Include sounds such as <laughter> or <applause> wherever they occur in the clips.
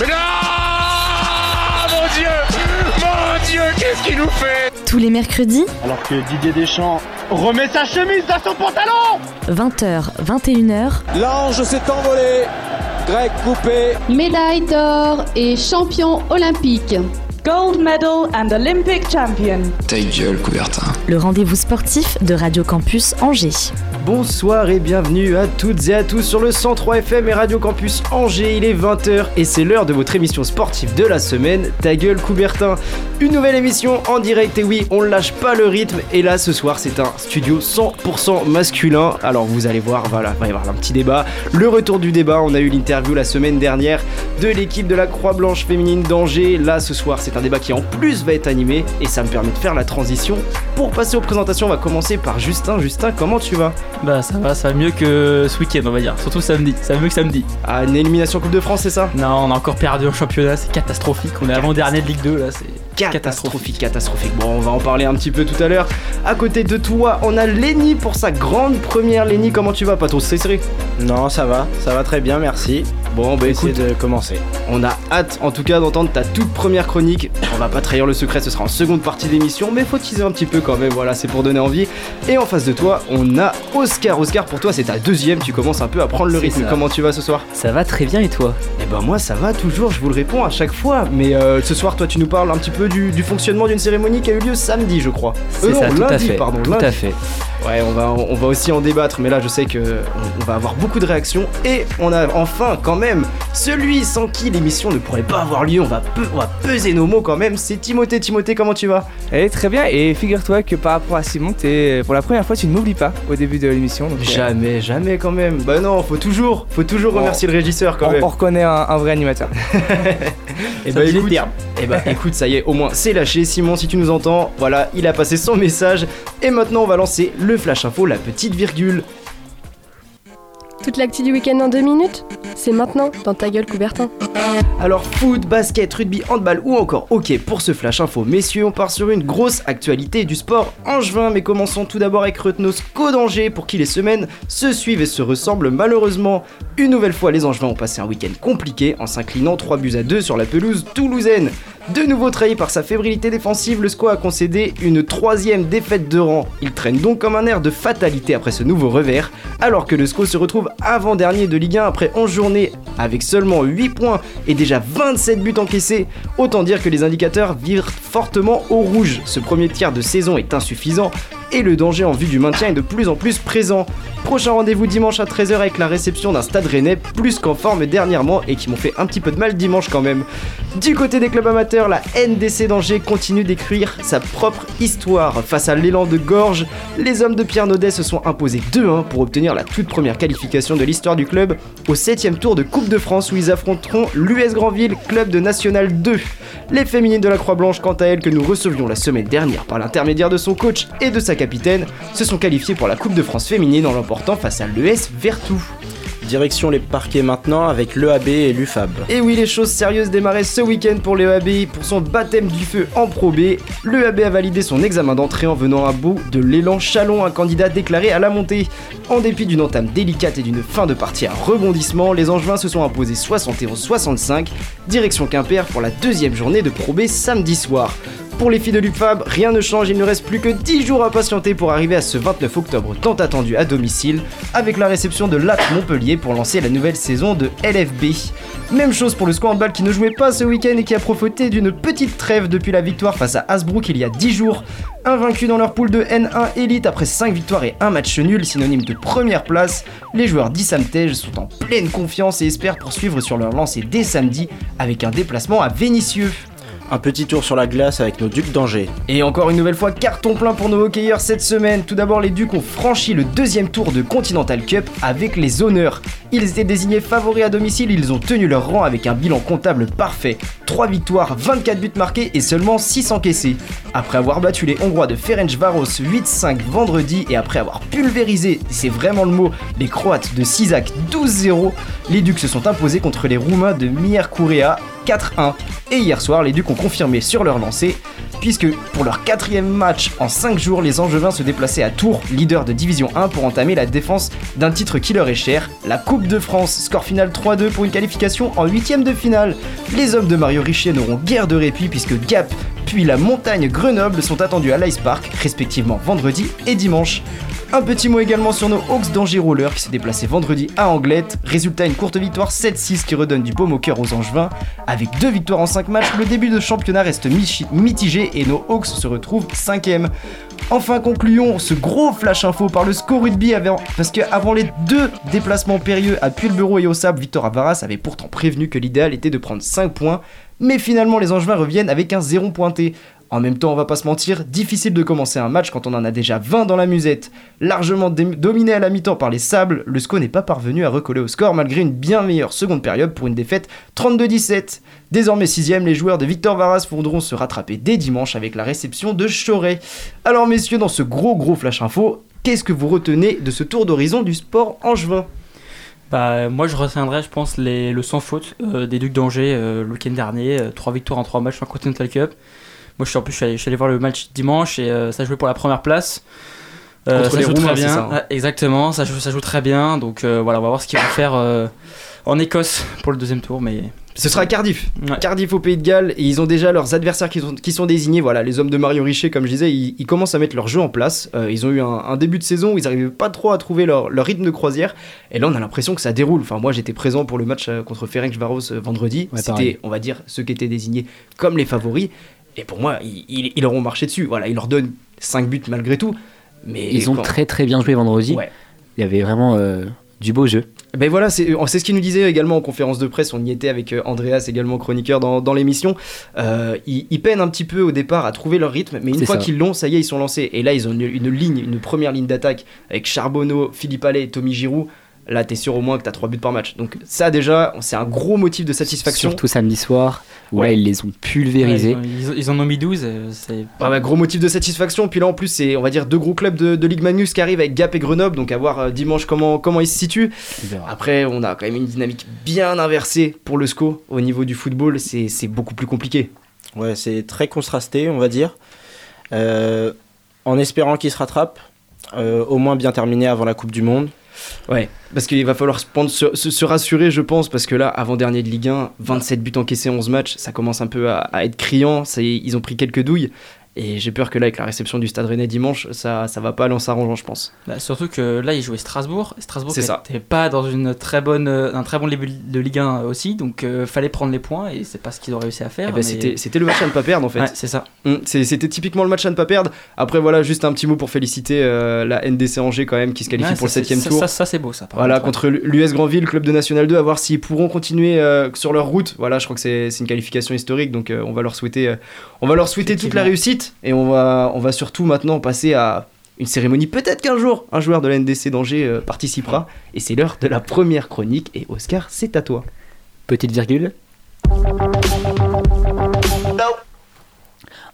mais non Mon Dieu Mon Dieu, qu'est-ce qu'il nous fait? Tous les mercredis, Alors que Didier Deschamps remet sa chemise dans son pantalon 20h, 21h, L'ange s'est envolé. Grec coupé. médaille d'or et champion olympique. gold medal and Olympic champion. Ta gueule, Coubertin. le rendez-vous sportif de Radio Campus Angers. Bonsoir et bienvenue à toutes et à tous sur le 103 FM et Radio Campus Angers. Il est 20h et c'est l'heure de votre émission sportive de la semaine, Ta gueule Coubertin. Une nouvelle émission en direct et oui, on ne lâche pas le rythme. Et là, ce soir, c'est un studio 100% masculin. Alors vous allez voir, voilà, il va y avoir un petit débat. Le retour du débat, on a eu l'interview la semaine dernière de l'équipe de la Croix-Blanche féminine d'Angers. Là, ce soir, c'est un débat qui en plus va être animé et ça me permet de faire la transition. Pour passer aux présentations, on va commencer par Justin. Justin, comment tu vas? Bah ça va, ça va mieux que ce week-end on va dire, surtout samedi, ça va mieux que samedi. Ah, une élimination Coupe de France, c'est ça? Non, on a encore perdu en championnat, c'est catastrophique, on est avant-dernier de Ligue 2 là, c'est Catastrophique, catastrophique. Bon, on va en parler un petit peu tout à l'heure. À côté de toi, on a Lenny pour sa grande première. Lenny, comment tu vas, pas trop stressé Non, ça va, ça va très bien, merci. Bon, bah Essayer écoute, de commencer. on a hâte en tout cas d'entendre ta toute première chronique. On va pas trahir le secret, ce sera en seconde partie d'émission, mais faut teaser un petit peu quand même, voilà, c'est pour donner envie. Et en face de toi, on a Oscar. Oscar, pour toi, c'est ta deuxième, tu commences un peu à prendre le rythme. ça. Comment tu vas ce soir? Ça va très bien et toi? Eh ben moi ça va toujours, je vous le réponds à chaque fois. Mais euh, ce soir toi tu nous parles un petit peu du, du fonctionnement d'une cérémonie qui a eu lieu samedi je crois. Euh, non, ça, tout à lundi, fait. pardon, tout lundi. à fait. Ouais on va, on va aussi en débattre mais là je sais que on, on va avoir beaucoup de réactions. Et on a enfin quand même celui sans qui l'émission ne pourrait pas avoir lieu, on va, pe- on va peser nos mots quand même, c'est Timothée. Timothée comment tu vas? Eh très bien et figure-toi que par rapport à Simon, t'es pour la première fois tu ne m'oublies pas au début de l'émission. euh, Jamais, jamais quand même. Bah non, faut toujours, faut toujours Bon. remercier le régisseur quand on, même. on reconnaît un, un vrai animateur. <laughs> Et Ça bah écoute, termes. eh bah écoute, ça y est, au moins c'est lâché. Simon, si tu nous entends, voilà, il a passé son message. Et maintenant, on va lancer le flash info, la petite virgule. Toute l'actu du week-end en deux minutes C'est maintenant dans ta gueule Coubertin. Alors, foot, basket, rugby, handball ou encore hockey pour ce flash info. Messieurs, on part sur une grosse actualité du sport angevin. Mais commençons tout d'abord avec Retenos d'Angers pour qui les semaines se suivent et se ressemblent malheureusement. Une nouvelle fois, les Angevins ont passé un week-end compliqué en s'inclinant 3 buts à 2 sur la pelouse toulousaine. De nouveau trahi par sa fébrilité défensive, le SCO a concédé une troisième défaite de rang. Il traîne donc comme un air de fatalité après ce nouveau revers, alors que le SCO se retrouve avant-dernier de Ligue 1 après 11 journées avec seulement 8 points et déjà 27 buts encaissés. Autant dire que les indicateurs virent fortement au rouge. Ce premier tiers de saison est insuffisant et le danger en vue du maintien est de plus en plus présent. Prochain rendez-vous dimanche à 13h avec la réception d'un stade rennais plus qu'en forme dernièrement et qui m'ont fait un petit peu de mal dimanche quand même. Du côté des clubs amateurs, la NDC d'Angers continue d'écrire sa propre histoire. Face à l'élan de Gorge, les hommes de Pierre Naudet se sont imposés 2-1 pour obtenir la toute première qualification de l'histoire du club au 7ème tour de Coupe de France où ils affronteront l'US Grandville, club de National 2. Les féminines de la Croix-Blanche, quant à elles, que nous recevions la semaine dernière par l'intermédiaire de son coach et de sa capitaine, se sont qualifiées pour la Coupe de France féminine en l'emportant face à l'ES Vertou. Direction les parquets maintenant avec l'EAB et l'UFAB. Et oui, les choses sérieuses démarraient ce week-end pour l'EAB pour son baptême du feu en Pro B. L'EAB a validé son examen d'entrée en venant à bout de l'élan Chalon, un candidat déclaré à la montée. En dépit d'une entame délicate et d'une fin de partie à rebondissement, les Angevins se sont imposés 71-65, direction Quimper pour la deuxième journée de Pro B samedi soir. Pour les filles de l'UFAB, rien ne change, il ne reste plus que 10 jours à patienter pour arriver à ce 29 octobre tant attendu à domicile, avec la réception de LAC Montpellier pour lancer la nouvelle saison de LFB. Même chose pour le squad handball qui ne jouait pas ce week-end et qui a profité d'une petite trêve depuis la victoire face à Hasbrook il y a 10 jours. Invaincus dans leur poule de N1 Elite après 5 victoires et 1 match nul, synonyme de première place, les joueurs d'Issamtej sont en pleine confiance et espèrent poursuivre sur leur lancée dès samedi avec un déplacement à Vénissieux. Un petit tour sur la glace avec nos Ducs d'Angers. Et encore une nouvelle fois, carton plein pour nos hockeyeurs cette semaine. Tout d'abord, les Ducs ont franchi le deuxième tour de Continental Cup avec les honneurs. Ils étaient désignés favoris à domicile, ils ont tenu leur rang avec un bilan comptable parfait. 3 victoires, 24 buts marqués et seulement 6 encaissés. Après avoir battu les Hongrois de Ferencvaros 8-5 vendredi et après avoir pulvérisé, c'est vraiment le mot, les Croates de Sisak 12-0, les Ducs se sont imposés contre les Roumains de Miercurea 4-1. Et hier soir, les Ducs ont confirmé sur leur lancée, puisque pour leur quatrième match en 5 jours, les Angevins se déplaçaient à Tours, leader de Division 1, pour entamer la défense d'un titre qui leur est cher, la Coupe de France. Score final 3-2 pour une qualification en huitième de finale. Les hommes de Mario Richer n'auront guère de répit puisque Gap puis la montagne Grenoble sont attendus à l'Ice Park, respectivement vendredi et dimanche. Un petit mot également sur nos Hawks d'Angers Roller qui s'est déplacé vendredi à Anglette. Résultat, une courte victoire 7-6 qui redonne du baume au cœur aux Angevins. Avec deux victoires en 5 matchs, le début de championnat reste mitigé et nos Hawks se retrouvent 5ème. Enfin, concluons ce gros flash info par le score rugby parce qu'avant les deux déplacements périlleux à Pulbero et au Sable, Victor Avaras avait pourtant prévenu que l'idéal était de prendre 5 points. Mais finalement, les Angevins reviennent avec un zéro pointé. En même temps, on va pas se mentir, difficile de commencer un match quand on en a déjà 20 dans la musette. Largement dominé à la mi-temps par les sables, le SCO n'est pas parvenu à recoller au score malgré une bien meilleure seconde période pour une défaite 32-17. Désormais 6 les joueurs de Victor Varas voudront se rattraper dès dimanche avec la réception de Choret. Alors messieurs, dans ce gros gros flash info, qu'est-ce que vous retenez de ce tour d'horizon du sport angevin? Bah, moi je retiendrai je pense les, le sans faute euh, des Ducs d'Angers euh, le week-end dernier, 3 euh, victoires en 3 matchs en Continental Cup. Moi, je suis en plus, je suis allé, voir le match dimanche et euh, ça jouait pour la première place. Ça joue très bien. Ça, hein. exactement, ça joue, ça joue très bien. Donc voilà, on va voir ce qu'ils vont faire en Écosse pour le deuxième tour. Mais ce sera Cardiff. Cardiff au Pays de Galles. Et ils ont déjà leurs adversaires qui sont, qui sont désignés. Voilà, les hommes de Mario Richer, comme je disais, ils, commencent à mettre leur jeu en place. ils ont eu un, début de saison où ils n'arrivaient pas trop à trouver leur, leur, rythme de croisière. Et là, on a l'impression que ça déroule. Enfin, moi, j'étais présent pour le match contre Ferenc Varos vendredi. C'était, on va dire, ceux qui étaient désignés comme les favoris. Et pour moi, ils, ils, auront marché dessus. Voilà, ils leur donnent 5 buts malgré tout. Mais ils ont très très bien joué vendredi. Il y avait vraiment euh, du beau jeu. Ben voilà, c'est ce qu'il nous disait également en conférence de presse. On y était avec euh, Andreas, également chroniqueur dans, dans l'émission. Euh, ils, peinent un petit peu au départ à trouver leur rythme, mais une fois qu'ils l'ont, ça y est, ils sont lancés. Et là, ils ont une, une ligne, une première ligne d'attaque avec Charbonneau, Philippe Allais et Tommy Giroud là t'es sûr au moins que t'as 3 buts par match. Donc ça déjà, c'est un gros motif de satisfaction. Surtout samedi soir, où là ils les ont pulvérisés. ils, en ont mis 12. Euh, c'est gros motif de satisfaction. Puis là en plus, c'est on va dire deux gros clubs de, Ligue Magnus qui arrivent avec Gap et Grenoble. Donc à voir euh, dimanche comment, comment ils se situent. Après, on a quand même une dynamique bien inversée pour le SCO. Au niveau du football, c'est beaucoup plus compliqué. Ouais, c'est très contrasté, on va dire. Euh, en espérant qu'ils se rattrapent, au moins bien terminé avant la Coupe du Monde. Ouais, parce qu'il va falloir se, rassurer, je pense, parce que là, avant-dernier de Ligue 1, 27 buts encaissés, 11 matchs, ça commence un peu à être criant. Ils ont pris quelques douilles. Et j'ai peur que là, avec la réception du Stade Rennais dimanche, ça, ça va pas aller en s'arrangeant, je pense. Bah, surtout que là, il jouait Strasbourg. Strasbourg n'était pas dans une très bonne, euh, un très bon début de Ligue 1 aussi, donc euh, fallait prendre les points et c'est pas ce qu'ils ont réussi à faire. Eh ben, c'était le match à ne pas perdre en fait. c'est ça. Hum, c'était typiquement le match à ne pas perdre. Après, voilà, juste un petit mot pour féliciter euh, la NDC Angers quand même qui se qualifie pour le 7 tour. Ça, ça c'est beau ça. Voilà, contre l'US Grandville, club de National 2, à voir s'ils pourront continuer sur leur route. Voilà, je crois que c'est une qualification historique, donc on va leur souhaiter, on va leur souhaiter toute la réussite et on va on va surtout maintenant passer à une cérémonie. Peut-être qu'un jour, un joueur de la NDC d'Angers euh, participera. Et c'est l'heure de la première chronique. Et Oscar, c'est à toi. Petite virgule.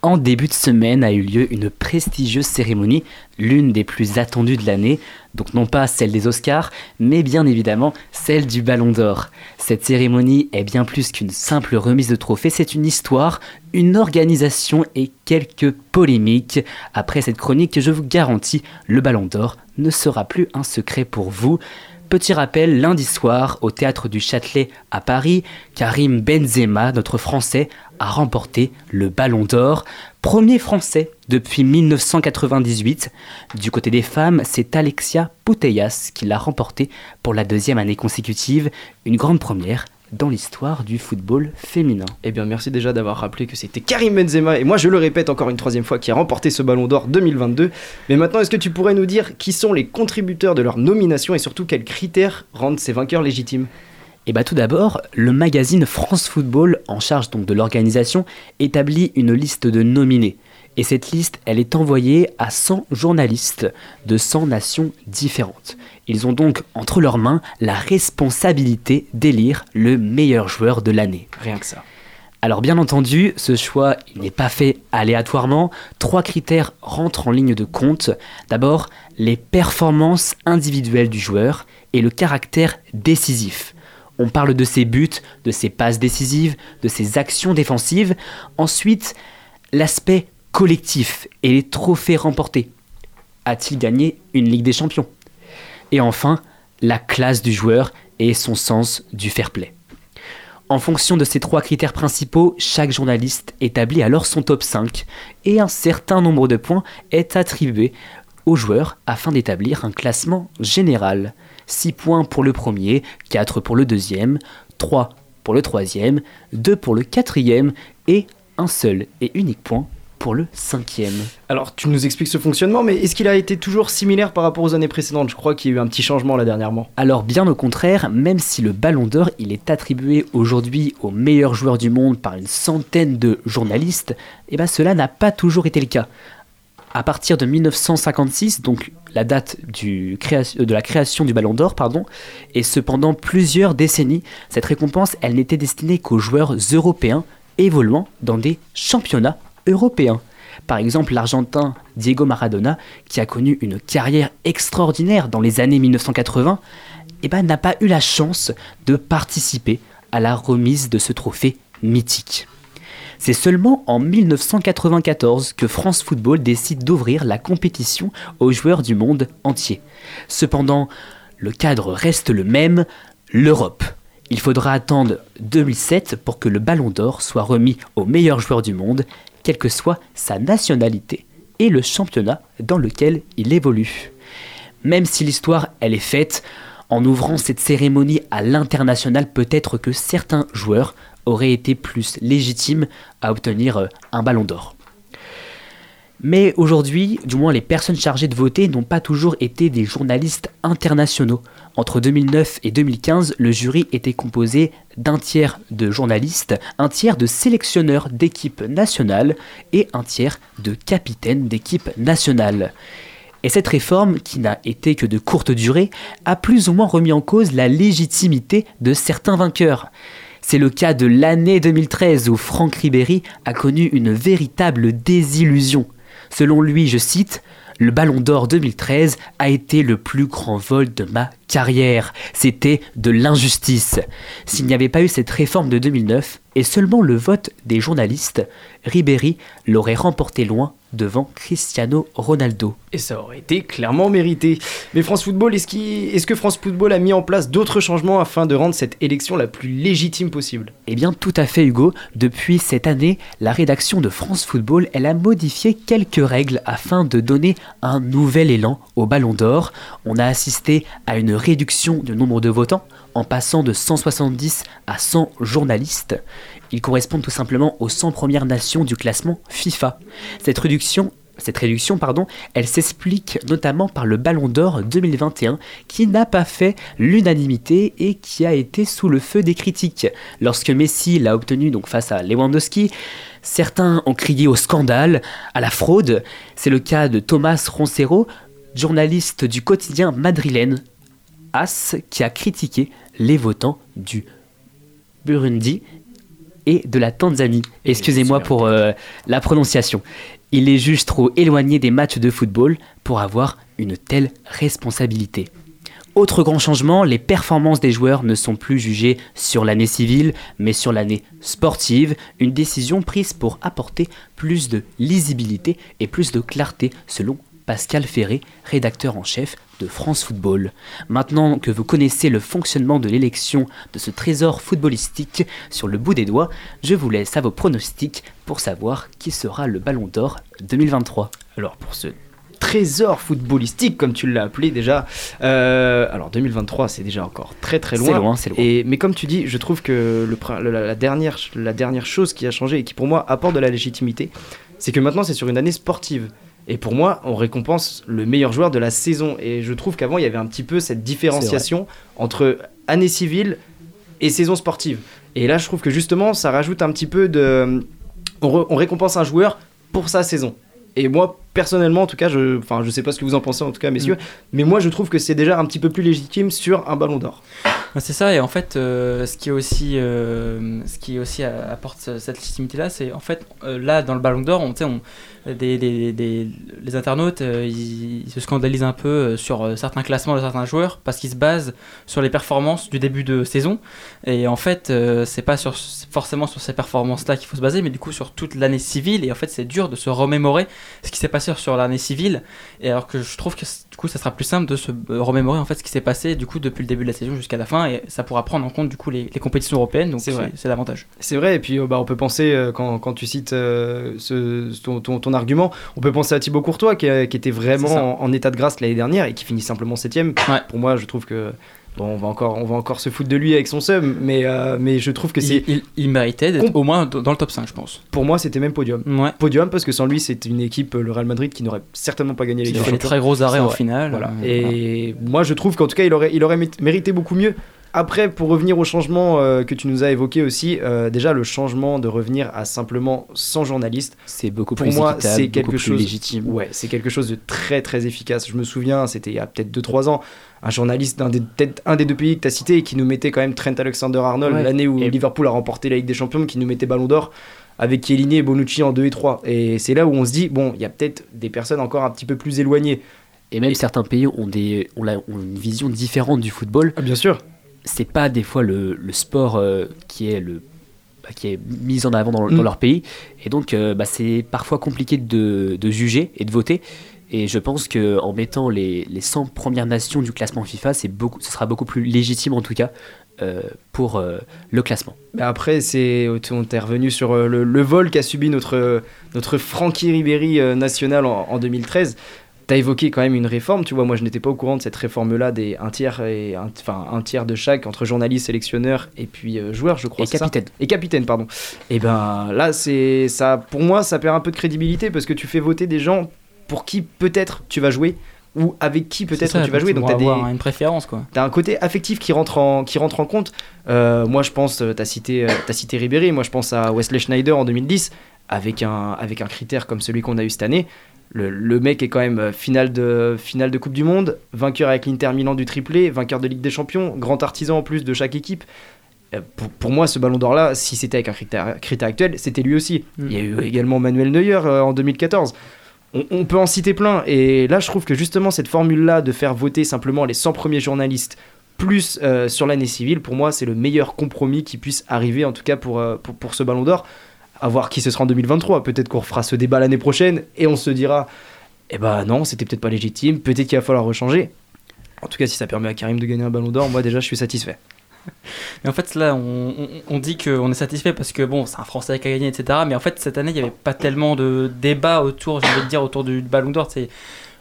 En début de semaine a eu lieu une prestigieuse cérémonie, l'une des plus attendues de l'année, donc non pas celle des Oscars, mais bien évidemment celle du Ballon d'Or. Cette cérémonie est bien plus qu'une simple remise de trophée, c'est une histoire, une organisation et quelques polémiques. Après cette chronique, je vous garantis, le Ballon d'Or ne sera plus un secret pour vous. Petit rappel, lundi soir, au théâtre du Châtelet à Paris, Karim Benzema, notre Français, a remporté le Ballon d'Or, premier Français depuis 1998. Du côté des femmes, c'est Alexia Putellas qui l'a remporté pour la deuxième année consécutive, une grande première dans l'histoire du football féminin. Eh bien, merci déjà d'avoir rappelé que c'était Karim Benzema, et moi je le répète encore une troisième fois, qui a remporté ce ballon d'or 2022. Mais maintenant, est-ce que tu pourrais nous dire qui sont les contributeurs de leur nomination et surtout quels critères rendent ces vainqueurs légitimes? Et eh bah tout d'abord, le magazine France Football, en charge donc de l'organisation, établit une liste de nominés. Et cette liste, elle est envoyée à 100 journalistes de 100 nations différentes. Ils ont donc entre leurs mains la responsabilité d'élire le meilleur joueur de l'année. Rien que ça. Alors bien entendu, ce choix n'est pas fait aléatoirement. Trois critères rentrent en ligne de compte. D'abord, les performances individuelles du joueur et le caractère décisif. On parle de ses buts, de ses passes décisives, de ses actions défensives. Ensuite, l'aspect collectif et les trophées remportés. A-t-il gagné une Ligue des Champions? Et enfin, la classe du joueur et son sens du fair play. En fonction de ces trois critères principaux, chaque journaliste établit alors son top 5 et un certain nombre de points est attribué aux joueurs afin d'établir un classement général. 6 points pour le premier, 4 pour le deuxième, 3 pour le troisième, 2 pour le quatrième et un seul et unique point pour le cinquième. Alors, tu nous expliques ce fonctionnement, mais est-ce qu'il a été toujours similaire par rapport aux années précédentes? Je crois qu'il y a eu un petit changement là dernièrement. Alors, bien au contraire, même si le Ballon d'Or il est attribué aujourd'hui aux meilleurs joueurs du monde par une centaine de journalistes, eh ben cela n'a pas toujours été le cas. À partir de 1956, donc la date du de la création du Ballon d'Or, et cependant plusieurs décennies, cette récompense, elle n'était destinée qu'aux joueurs européens évoluant dans des championnats européens. Par exemple, l'Argentin Diego Maradona, qui a connu une carrière extraordinaire dans les années 1980, eh ben, n'a pas eu la chance de participer à la remise de ce trophée mythique. C'est seulement en 1994 que France Football décide d'ouvrir la compétition aux joueurs du monde entier. Cependant, le cadre reste le même, l'Europe. Il faudra attendre 2007 pour que le Ballon d'Or soit remis aux meilleurs joueurs du monde quelle que soit sa nationalité et le championnat dans lequel il évolue. Même si l'histoire elle est faite, en ouvrant cette cérémonie à l'international, peut-être que certains joueurs auraient été plus légitimes à obtenir euh, un ballon d'or. Mais aujourd'hui, du moins les personnes chargées de voter n'ont pas toujours été des journalistes internationaux. Entre 2009 et 2015, le jury était composé d'un tiers de journalistes, un tiers de sélectionneurs d'équipes nationales et un tiers de capitaines d'équipes nationales. Et cette réforme, qui n'a été que de courte durée, a plus ou moins remis en cause la légitimité de certains vainqueurs. C'est le cas de l'année 2013 où Franck Ribéry a connu une véritable désillusion. Selon lui, je cite, le Ballon d'Or 2013 a été le plus grand vol de ma carrière. C'était de l'injustice. S'il n'y avait pas eu cette réforme de 2009 et seulement le vote des journalistes, Ribéry l'aurait remporté loin devant Cristiano Ronaldo. Et ça aurait été clairement mérité. Mais France Football, est-ce, est que France Football a mis en place d'autres changements afin de rendre cette élection la plus légitime possible? Eh bien tout à fait Hugo. Depuis cette année, la rédaction de France Football, elle a modifié quelques règles afin de donner un nouvel élan au Ballon d'Or. On a assisté à une réduction du nombre de votants en passant de 170 à 100 journalistes. Ils correspondent tout simplement aux 100 premières nations du classement FIFA. Cette réduction cette réduction, pardon, elle s'explique notamment par le Ballon d'Or 2021 qui n'a pas fait l'unanimité et qui a été sous le feu des critiques. Lorsque Messi l'a obtenu donc face à Lewandowski, certains ont crié au scandale, à la fraude. C'est le cas de Thomas Roncero, journaliste du quotidien madrilène As, qui a critiqué les votants du Burundi et de la Tanzanie. Excusez-moi pour euh, la prononciation. Il est juste trop éloigné des matchs de football pour avoir une telle responsabilité. Autre grand changement, les performances des joueurs ne sont plus jugées sur l'année civile, mais sur l'année sportive, une décision prise pour apporter plus de lisibilité et plus de clarté selon Pascal Ferré, rédacteur en chef de France Football. Maintenant que vous connaissez le fonctionnement de l'élection de ce trésor footballistique sur le bout des doigts, je vous laisse à vos pronostics pour savoir qui sera le Ballon d'Or 2023. Alors pour ce trésor footballistique, comme tu l'as appelé déjà. Euh, alors 2023, c'est déjà encore très très loin. C'est loin, c'est loin. Et, mais comme tu dis, je trouve que le, la, dernière, la dernière chose qui a changé et qui pour moi apporte de la légitimité, c'est que maintenant c'est sur une année sportive. Et pour moi, on récompense le meilleur joueur de la saison. Et je trouve qu'avant, il y avait un petit peu cette différenciation entre année civile et saison sportive. Et là, je trouve que justement, ça rajoute un petit peu de. On, récompense un joueur pour sa saison. Et moi, personnellement, en tout cas, je, enfin, je sais pas ce que vous en pensez, en tout cas, messieurs, mais moi, je trouve que c'est déjà un petit peu plus légitime sur un Ballon d'Or. Ouais, C'est ça, et en fait, euh, ce qui aussi, euh, ce qui aussi apporte ce- cette légitimité-là, c'est en fait, euh, là, dans le Ballon d'Or, on, on, des, des- des- les internautes, ils, se scandalisent un peu sur certains classements de certains joueurs parce qu'ils se basent sur les performances du début de saison. Et en fait, c'est pas sur, forcément sur ces performances-là qu'il faut se baser, mais du coup sur toute l'année civile. Et en fait, c'est dur de se remémorer ce qui s'est passé sur l'année civile. Et alors que je trouve que du coup, ça sera plus simple de se euh, remémorer en fait ce qui s'est passé du coup depuis le début de la saison jusqu'à la fin. Et ça pourra prendre en compte du coup les, les compétitions européennes. Donc C'est l'avantage. C'est vrai, et puis euh, bah, on peut penser, euh, quand, quand tu cites euh, ce, ton, ton- ton argument, on peut penser à Thibaut Courtois qui, qui était vraiment en, en état de grâce l'année dernière et qui finit simplement 7ème. Pour moi, je trouve que. Bon, on va encore, on va encore se foutre de lui avec son seum, mais, euh, mais je trouve que c'est. Il, il- il méritait d'être au moins dans le top 5, je pense. Pour moi, c'était même podium. Podium parce que sans lui, c'est une équipe, le Real Madrid, qui n'aurait certainement pas gagné les a fait des très gros arrêts en finale. Voilà. Euh, Et moi, je trouve qu'en tout cas, il aurait, il aurait mé- mérité beaucoup mieux. Après, pour revenir au changement euh, que tu nous as évoqué aussi, euh, déjà le changement de revenir à simplement 100 journalistes, c'est beaucoup pour plus moi, c'est quelque chose légitime. Ouais, c'est quelque chose de très très efficace. Je me souviens, c'était il y a peut-être 2-3 ans, un journaliste d'un des peut-être un des deux pays que tu as cité qui nous mettait quand même Trent Alexander-Arnold Ouais. l'année où Et- Liverpool a remporté la Ligue des Champions, qui nous mettait Ballon d'Or avec Chiellini et Bonucci en 2 et 3. Et c'est là où on se dit bon, il y a peut-être des personnes encore un petit peu plus éloignées. Et même certains pays ont, des, ont, la- ont une vision différente du football. bien sûr. C'est pas des fois le, le sport euh, qui est le bah, qui est mis en avant dans, Mm. dans leur pays. Et donc, euh, bah, c'est parfois compliqué de, de juger et de voter. Et je pense qu'en mettant les, les 100 premières nations du classement FIFA, c'est beaucoup, ce sera beaucoup plus légitime en tout cas euh, pour euh, le classement. Après, c'est, on est revenu sur euh, le, le vol qu'a subi notre, notre Francky Ribéry national en, en 2013. T'as évoqué quand même une réforme, tu vois, moi je n'étais pas au courant de cette réforme-là, des un tiers, et un, enfin, un tiers de chaque entre journalistes, sélectionneurs et puis euh, joueurs, je crois. Et ça capitaine. Et capitaine, pardon. Et ben là, c'est ça, pour moi, ça perd un peu de crédibilité parce que tu fais voter des gens pour qui peut-être tu vas jouer ou avec qui peut-être tu vas jouer. donc Donc tu t'as pourras des, une préférence quoi. T'as un côté affectif qui rentre en, qui rentre en compte. Euh, moi, je pense, euh, t'as cité, euh, t'as cité Ribéry. Moi, je pense à Wesley Schneider en 2010, avec un, avec un critère comme celui qu'on a eu cette année. Le, le mec est quand même euh, finale de, finale de Coupe du Monde, vainqueur avec l'Inter Milan du triplé, vainqueur de Ligue des Champions, grand artisan en plus de chaque équipe. Euh, Pour, pour moi, ce ballon d'or-là, si c'était avec un critère, critère actuel, c'était lui aussi. Il y a eu également Manuel Neuer euh, en 2014. On, on peut en citer plein. Et là, je trouve que justement, cette formule-là de faire voter simplement les 100 premiers journalistes plus euh, sur l'année civile, pour moi, c'est le meilleur compromis qui puisse arriver, en tout cas pour, euh, pour, pour ce ballon d'or. À voir qui ce sera en 2023. Peut-être qu'on refera ce débat l'année prochaine et on se dira eh ben non, c'était peut-être pas légitime, peut-être qu'il va falloir rechanger. En tout cas, si ça permet à Karim de gagner un ballon d'or, moi déjà, je suis satisfait. <laughs> Mais en fait, là, on, on- dit qu'on est satisfait parce que bon, c'est un Français qui a gagné, etc. Mais en fait, cette année, il n'y avait pas tellement de débat autour, j'ai envie dire, autour du Ballon d'Or.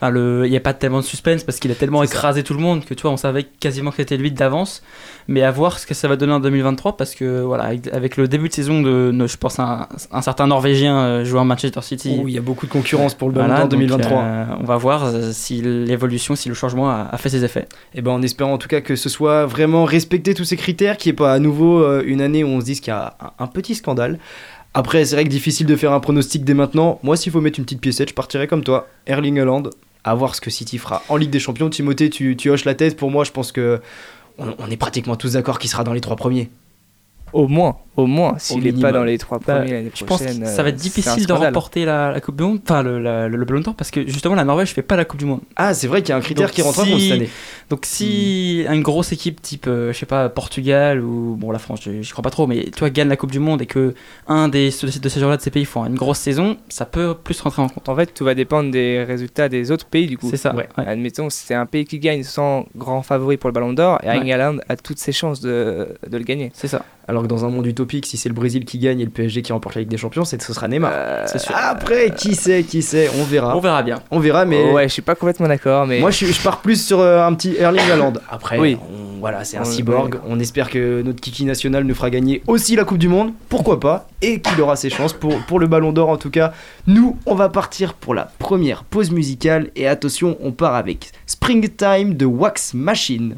C'est- enfin, le- Il n'y a pas tellement de suspense parce qu'il a tellement écrasé tout le monde que tu vois, on savait quasiment que c'était lui d'avance. Mais à voir ce que ça va donner en 2023 parce que voilà, avec, avec le début de saison de, de- je pense, un, un certain Norvégien euh, jouant à Manchester City. Oh, il y a beaucoup de concurrence pour le ballon Voilà, donc, 2023. euh, on va voir euh, si l'évolution, si le changement a, a fait ses effets. Et ben en espérant en tout cas que ce soit vraiment respecté tous ces critères, qu'il n'y ait pas à nouveau une année où on se dise qu'il y a un, un petit scandale. Après, c'est vrai que difficile de faire un pronostic dès maintenant. Moi, s'il faut mettre une petite piécette, je partirais comme toi. Erling Haaland, à voir ce que City fera en Ligue des Champions. Timothée, tu, hoches la tête. Pour moi, je pense que on, on est pratiquement tous d'accord qu'il sera dans les trois premiers. Au moins, au moins, s'il n'est pas dans les trois Bah, premiers l'année je pense que ça va être euh, difficile de remporter la, la Coupe du Monde, enfin le, la- le, le Ballon d'Or, parce que justement la Norvège fait pas la Coupe du Monde. Ah, c'est vrai qu'il y a un critère Donc, qui rentre en si- compte cette année. Donc si une grosse équipe type, euh, je sais pas, Portugal ou bon la France, je, je crois pas trop, mais tu vois gagne la Coupe du Monde et que un des de, de ces joueurs-là de ces pays font une grosse saison, ça peut plus rentrer en compte. En fait, tout va dépendre des résultats des autres pays du coup. C'est ça, ouais. Admettons, c'est un pays qui gagne sans grand favori pour le Ballon d'Or, et Ouais. Haaland a toutes ses chances de, de le gagner. C'est ça. Alors que dans un monde utopique, si c'est le Brésil qui gagne et le PSG qui remporte la Ligue des Champions, c'est ce sera Neymar. C'est sûr. Après, qui sait, qui sait, on verra. On verra bien. On verra, mais ouais, je suis pas complètement d'accord, mais Moi, je, pars plus sur euh, un petit Erling Haaland. <laughs> Après, Oui. on- voilà, c'est un cyborg. ouais. On espère que notre kiki national nous fera gagner aussi la Coupe du Monde. Pourquoi pas? Et qu'il aura ses chances pour, pour le Ballon d'Or en tout cas. Nous, on va partir pour la première pause musicale. Et attention, on part avec Springtime de Wax Machine.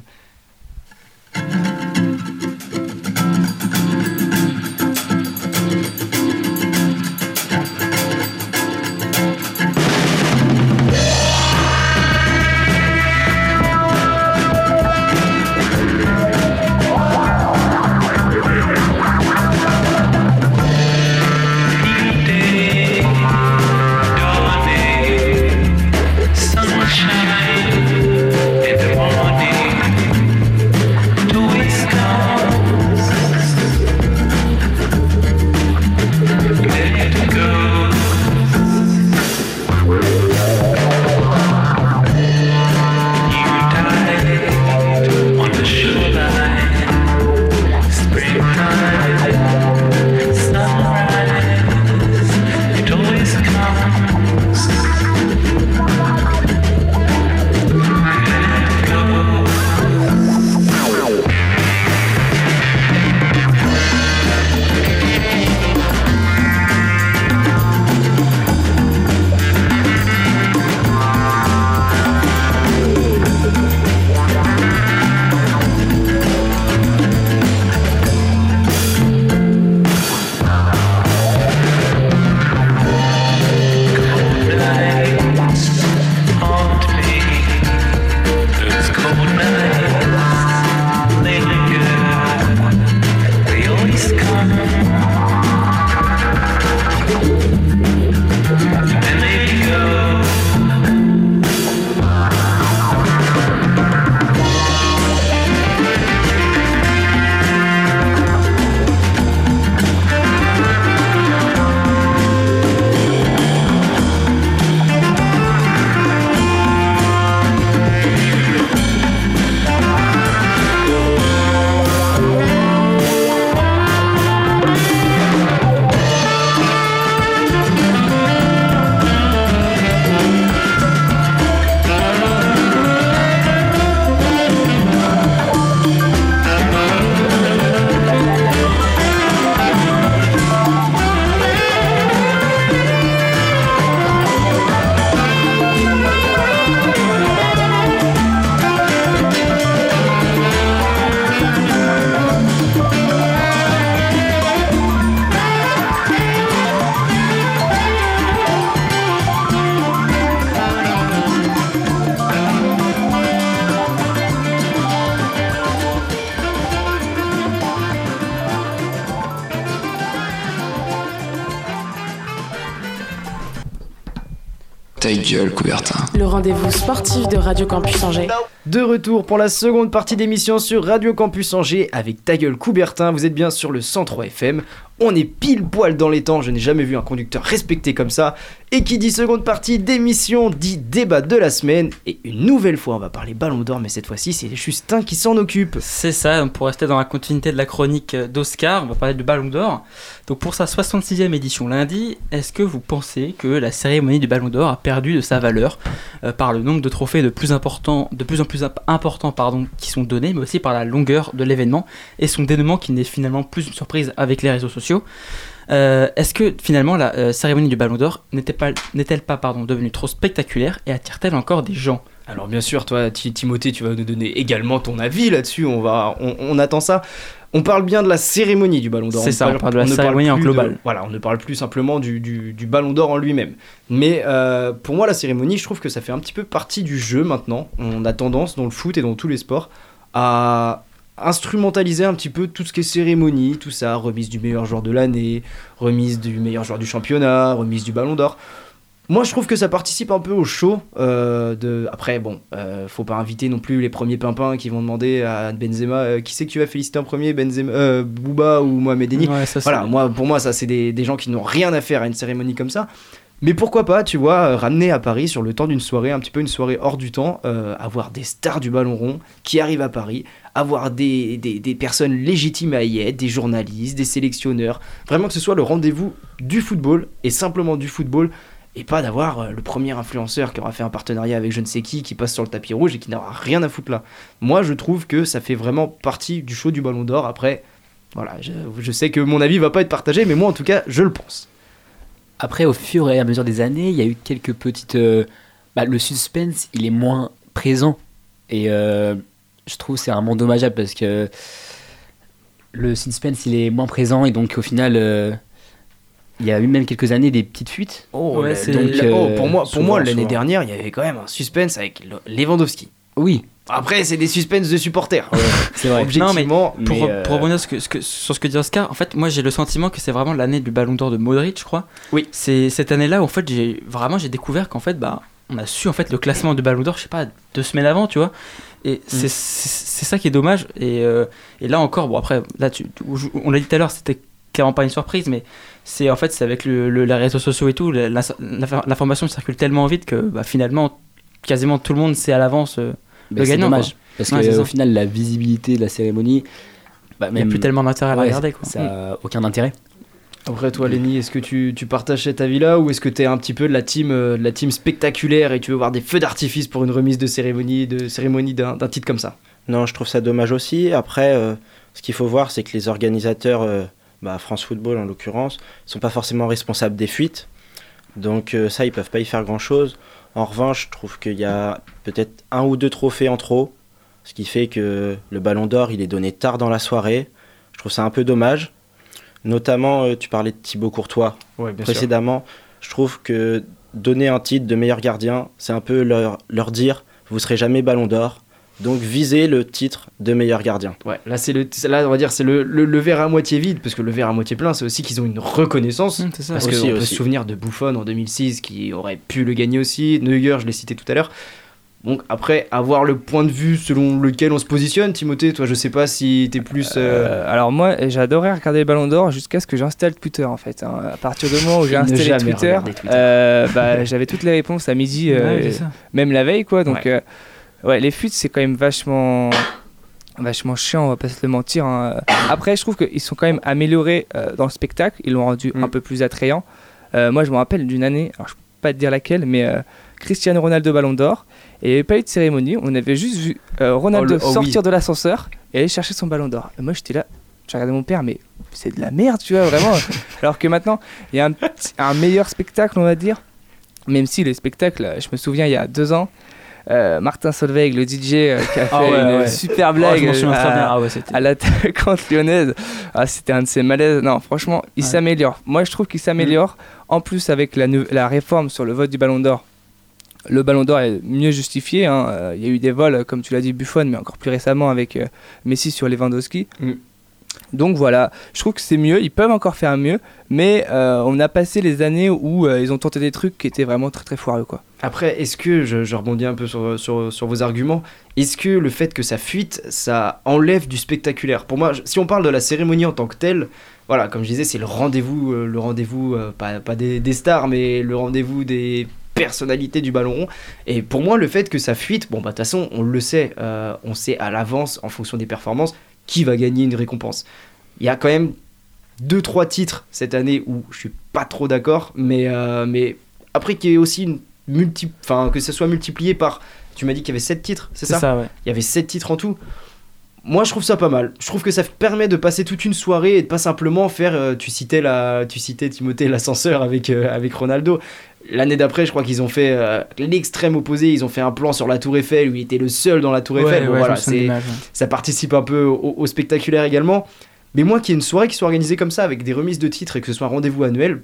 Rendez-vous sportif de Radio Campus Angers. De retour pour la seconde partie d'émission sur Radio Campus Angers avec ta gueule Coubertin. Vous êtes bien sur le 103 FM. On est pile poil dans les temps. Je n'ai jamais vu un conducteur respecté comme ça. Et qui dit seconde partie d'émission dit débat de la semaine. Et une nouvelle fois, on va parler Ballon d'Or, mais cette fois-ci, c'est Justin qui s'en occupe. C'est ça, pour rester dans la continuité de la chronique d'Oscar, on va parler du Ballon d'Or. Donc pour sa 66e édition lundi, est-ce que vous pensez que la cérémonie du Ballon d'Or a perdu de sa valeur euh, par le nombre de trophées de plus, de plus en plus imp- importants qui sont donnés, mais aussi par la longueur de l'événement et son dénouement qui n'est finalement plus une surprise avec les réseaux sociaux? Euh, Est-ce que finalement la euh, cérémonie du Ballon d'Or pas- n'est-elle pas, pardon, devenue trop spectaculaire et attire-t-elle encore des gens? Alors bien sûr, toi, Ti- Timothée, tu vas nous donner également ton avis là-dessus. On va, on, on attend ça. On parle bien de la cérémonie du Ballon d'Or. C'est ça, on parle de la ne cérémonie en global. de- voilà, on ne parle plus simplement du, du- du Ballon d'Or en lui-même. Mais euh, pour moi, la cérémonie, je trouve que ça fait un petit peu partie du jeu maintenant. On a tendance dans le foot et dans tous les sports à instrumentaliser un petit peu tout ce qui est cérémonie, tout ça, remise du meilleur joueur de l'année, remise du meilleur joueur du championnat, remise du Ballon d'Or. Moi, je trouve que ça participe un peu au show. euh, de... Après, bon, euh, faut pas inviter non plus les premiers pimpins qui vont demander à Benzema euh, qui c'est que tu vas féliciter en premier, Benzema, Booba ou Mohamed Eni. Ouais, Voilà, moi, pour moi, ça, c'est des, des gens qui n'ont rien à faire à une cérémonie comme ça. Mais pourquoi pas, tu vois, euh, ramener à Paris sur le temps d'une soirée, un petit peu une soirée hors du temps, euh, avoir des stars du ballon rond qui arrivent à Paris, avoir des, des, des personnes légitimes à y être, des journalistes, des sélectionneurs, vraiment que ce soit le rendez-vous du football et simplement du football et pas d'avoir euh, le premier influenceur qui aura fait un partenariat avec je ne sais qui, qui passe sur le tapis rouge et qui n'aura rien à foutre là. Moi, je trouve que ça fait vraiment partie du show du Ballon d'Or. Après, voilà, je, je sais que mon avis va pas être partagé, mais moi, en tout cas, je le pense. Après, au fur et à mesure des années, il y a eu quelques petites. euh, bah, le suspense, il est moins présent. Et euh, je trouve que c'est vraiment dommageable parce que le suspense, il est moins présent. Et donc, au final, euh, il y a eu même quelques années des petites fuites. Oh, Ouais, la- c'est- donc, euh, oh, pour moi, pour souvent, moi l'année dernière, il y avait quand même un suspense avec le- Lewandowski. Oui, Après, c'est des suspens de supporters. c'est vrai. <laughs> Objectivement, Pour, Mais, euh, pour rebondir sur ce que- sur ce que dit Oscar, en fait, moi j'ai le sentiment que c'est vraiment l'année du Ballon d'Or de Modric, je crois. Oui. C'est cette année-là où en fait j'ai vraiment j'ai découvert qu'en fait bah on a su en fait le classement du Ballon d'Or, je sais pas, deux semaines avant, tu vois. Et c'est c'est- ça qui est dommage. Et, euh, et là encore, bon après, là tu, tu- on l'a dit tout à l'heure, c'était clairement pas une surprise, mais c'est en fait c'est avec le, le- les réseaux sociaux et tout, l'information circule tellement vite que bah, finalement quasiment tout le monde sait à l'avance euh, le c'est gagnant. dommage. quoi. Parce Ouais, ça. final, la visibilité de la cérémonie. bah, Il n'y a plus tellement d'intérêt à la ouais, regarder. Quoi. Ça a aucun intérêt. Après toi Lenny, est-ce que tu, tu partages cet avis-là ou est-ce que tu es un petit peu de la team euh, de la team spectaculaire et tu veux voir des feux d'artifice pour une remise de cérémonie de cérémonie d'un d'un titre comme ça? Non, je trouve ça dommage aussi. Après, euh, ce qu'il faut voir, c'est que les organisateurs, euh, bah, France Football en l'occurrence, sont pas forcément responsables des fuites. Donc euh, ça, ils peuvent pas y faire grand-chose. En revanche, je trouve qu'il y a peut-être un ou deux trophées en trop, ce qui fait que le Ballon d'Or, il est donné tard dans la soirée. Je trouve ça un peu dommage. Notamment, euh, tu parlais de Thibaut Courtois Ouais, précédemment. Je trouve que donner un titre de meilleur gardien, c'est un peu leur, leur dire vous serez jamais Ballon d'Or. Donc visez le titre de meilleur gardien. Ouais, là c'est le là on va dire c'est le, le, le verre à moitié vide parce que le verre à moitié plein c'est aussi qu'ils ont une reconnaissance Mmh, c'est ça. parce qu'on peut se souvenir de Buffon en 2006 qui aurait pu le gagner aussi, Neuer je l'ai cité tout à l'heure. Donc après avoir le point de vue selon lequel on se positionne, Timothée, toi je sais pas si t'es plus euh, Euh, alors moi, j'adorais regarder les ballons d'or jusqu'à ce que j'installe Twitter en fait. hein. À partir du moment où j'ai installé Twitter, euh, bah, j'avais toutes les réponses à midi, <laughs> euh, Ouais, même la veille quoi. Donc Ouais. Ouais, les fuites c'est quand même vachement vachement chiant, on va pas se le mentir. hein. Après, je trouve qu'ils sont quand même améliorés euh, dans le spectacle. Ils l'ont rendu Mm. un peu plus attrayant. Euh, moi, je me rappelle d'une année, alors je peux pas te dire laquelle, mais euh, Cristiano Ronaldo Ballon d'Or. Et il n'y avait pas eu de cérémonie. On avait juste vu euh, Ronaldo Oh, le- oh sortir oui. de l'ascenseur et aller chercher son Ballon d'Or. Et moi, j'étais là, j'ai regardé mon père, mais c'est de la merde, tu vois, vraiment. <laughs> Alors que maintenant, il y a un, un meilleur spectacle, on va dire. Même si les spectacles, je me souviens, il y a deux ans, euh, Martin Solveig, le DJ, euh, qui a fait Ah ouais, une ouais. super Oh, blague souviens euh, à, Ah ouais, à l'attaquante lyonnaise. Ah, c'était un de ses malaises. Non, franchement, il s'améliore. Moi, je trouve qu'il s'améliore. En plus, avec la, réforme sur le vote du Ballon d'Or, le Ballon d'Or est mieux justifié. hein. Euh, Il y a eu des vols, comme tu l'as dit, Buffon, mais encore plus récemment avec euh, Messi sur Lewandowski. Mm. Donc voilà, je trouve que c'est mieux. Ils peuvent encore faire mieux, mais euh, on a passé les années où ils ont tenté des trucs qui étaient vraiment très très foireux, quoi. Après, est-ce que, je, rebondis un peu sur, vos arguments, est-ce que le fait que ça fuite, ça enlève du spectaculaire? Pour moi, si on parle de la cérémonie en tant que telle, voilà, comme je disais, c'est le rendez-vous, euh, le rendez-vous, euh, pas, des, stars, mais le rendez-vous des personnalités du ballon rond. Et pour moi, le fait que ça fuite, bon, bah, de toute façon, on le sait, euh, on sait à l'avance, en fonction des performances, qui va gagner une récompense. Il y a quand même deux, trois titres cette année où je suis pas trop d'accord, mais, mais après qu'il y ait aussi une multi... enfin, que ça soit multiplié par. Tu m'as dit qu'il y avait sept titres, c'est ça, C'est ça, ouais. Il y avait sept titres en tout. Moi, je trouve ça pas mal. Je trouve que ça permet de passer toute une soirée et de pas simplement faire. euh, tu citais la, tu citais Timothée l'ascenseur avec euh, avec Ronaldo. L'année d'après, je crois qu'ils ont fait euh, l'extrême opposé. Ils ont fait un plan sur la Tour Eiffel où il était le seul dans la Tour Ouais, Eiffel. Bon, ouais, voilà, c'est ça participe un peu au, au spectaculaire également. Mais moi, qu'il y ait une soirée qui soit organisée comme ça, avec des remises de titres et que ce soit un rendez-vous annuel,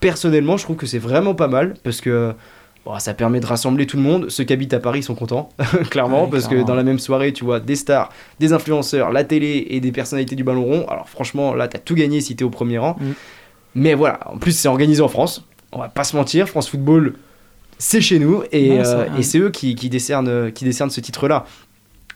personnellement, je trouve que c'est vraiment pas mal parce que bon, ça permet de rassembler tout le monde. Ceux qui habitent à Paris sont contents, <laughs> clairement, Ouais, parce clairement. que dans la même soirée, tu vois des stars, des influenceurs, la télé et des personnalités du ballon rond. Alors, franchement, là, t'as tout gagné si t'es au premier rang. Mm. Mais voilà, en plus, c'est organisé en France. On va pas se mentir, France Football, c'est chez nous et, euh, et c'est eux qui, qui décernent, qui décernent ce titre-là.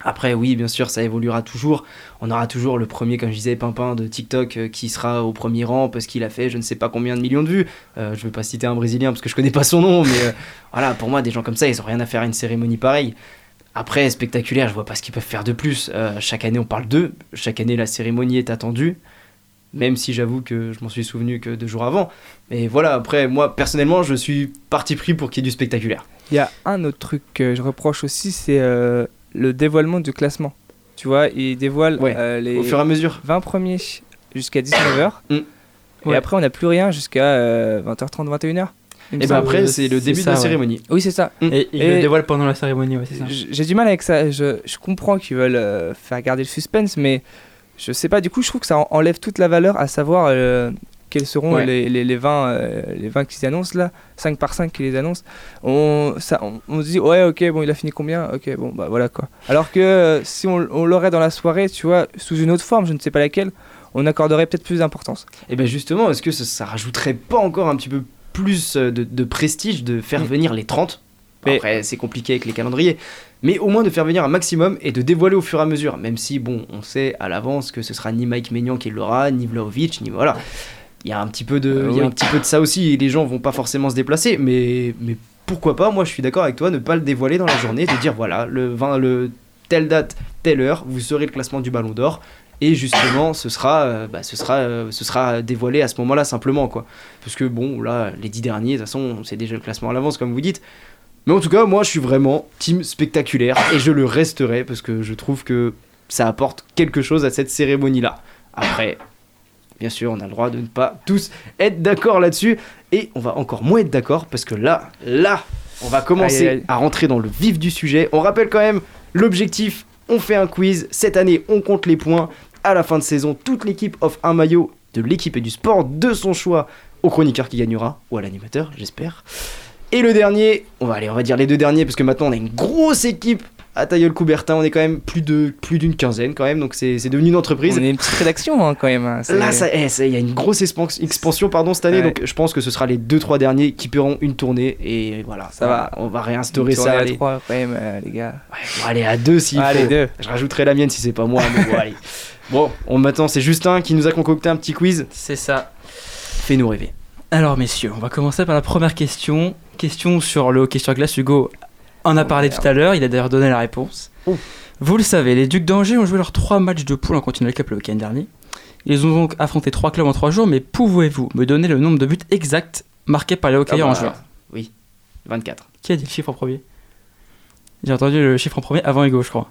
Après, oui, bien sûr, ça évoluera toujours. On aura toujours le premier, comme je disais, Pimpin de TikTok euh, qui sera au premier rang parce qu'il a fait je ne sais pas combien de millions de vues. Euh, je ne veux pas citer un Brésilien parce que je connais pas son nom, mais euh, <laughs> voilà, pour moi, des gens comme ça, ils ont rien à faire à une cérémonie pareille. Après, spectaculaire, je vois pas ce qu'ils peuvent faire de plus. Chaque année, on parle d'eux. Chaque année, la cérémonie est attendue. Même si j'avoue que je m'en suis souvenu que deux jours avant. Mais voilà, après, moi, personnellement, je suis parti pris pour qu'il y ait du spectaculaire. Il y a un autre truc que je reproche aussi, c'est le dévoilement du classement. Tu vois, il dévoile Ouais, euh, les Au fur et à mesure. 20 premiers jusqu'à 19h. Mm. Et Ouais. après, on n'a plus rien jusqu'à euh, 20h30, 21h. il me Et ben après, c'est le début ça, de la ouais. cérémonie. Oui, c'est ça. Et il Et- le dévoile pendant la cérémonie, ouais, c'est ça. J- J'ai du mal avec ça. Je, je comprends qu'ils veulent euh, faire garder le suspense, mais je sais pas. Du coup, je trouve que ça en- enlève toute la valeur à savoir euh, quels seront Ouais. les, les, les 20, euh, les 20 qu'ils annoncent là, 5 par 5 qu'ils les annoncent. On, ça, on, on se dit, ouais, ok, bon, il a fini combien? Ok, bon, bah voilà quoi. Alors que euh, si on, on l'aurait dans la soirée, tu vois, sous une autre forme, je ne sais pas laquelle, on accorderait peut-être plus d'importance. Et ben justement, est-ce que ça, ça rajouterait pas encore un petit peu plus euh, de, de prestige de faire Mm. venir les 30 Mais- Après, c'est compliqué avec les calendriers. Mais au moins de faire venir un maximum et de dévoiler au fur et à mesure. Même si, bon, on sait à l'avance que ce sera ni Mike Maignan qui l'aura, ni Vlaovic, ni voilà. Il y a un petit peu de, Euh, il y a oui. un petit peu de ça aussi. Et les gens vont pas forcément se déplacer. Mais, mais pourquoi pas Moi, je suis d'accord avec toi, ne pas le dévoiler dans la journée, de dire voilà, le 20, le telle date, telle heure, vous serez le classement du Ballon d'Or. Et justement, ce sera, euh, bah, ce sera, euh, ce sera dévoilé à ce moment-là simplement, quoi. Parce que bon, là, les dix derniers, de toute façon, c'est déjà le classement à l'avance, comme vous dites. Mais en tout cas, moi, je suis vraiment team spectaculaire et je le resterai parce que je trouve que ça apporte quelque chose à cette cérémonie-là. Après, bien sûr, on a le droit de ne pas tous être d'accord là-dessus et on va encore moins être d'accord parce que là, là, on va commencer à rentrer dans le vif du sujet. On rappelle quand même l'objectif. On fait un quiz. Cette année, on compte les points. À la fin de saison, toute l'équipe offre un maillot de l'équipe et du sport de son choix au chroniqueur qui gagnera ou à l'animateur, j'espère. Et le dernier, on va aller, on va dire les deux derniers parce que maintenant on a une grosse équipe à Tailleul Coubertin. On est quand même plus de plus d'une quinzaine quand même, donc c'est c'est devenu une entreprise. On est une petite rédaction hein, quand même. hein, c'est- Là, ça, eh, ça- il y a une grosse expan- expansion pardon cette année, Ouais. donc je pense que ce sera les deux trois derniers qui paieront une tournée et voilà, Ça va. On va Une réinstaurer tournée ça. à allez. trois, quand même, euh, les gars. Ouais, bon, allez à deux s'il Allez, faut. deux. Je rajouterai la mienne si c'est pas moi, mais bon, allez. <laughs> Bon, on maintenant c'est Justin qui nous a concocté un petit quiz. C'est ça. Fais-nous rêver. Alors messieurs, on va commencer par la première question. Question sur le hockey sur glace. Hugo en a Oh, parlé merde. tout à l'heure, il a d'ailleurs donné la réponse. Oh. Vous le savez, les Ducs d'Angers ont joué leurs trois matchs de poule en Continental Cup le week-end dernier. Ils ont donc affronté trois clubs en trois jours, mais pouvez-vous me donner le nombre de buts exact marqués par les hockeyeurs Ah en bah, juin Oui, 24. Qui a dit le chiffre en premier? J'ai entendu le chiffre en premier avant Hugo, je crois.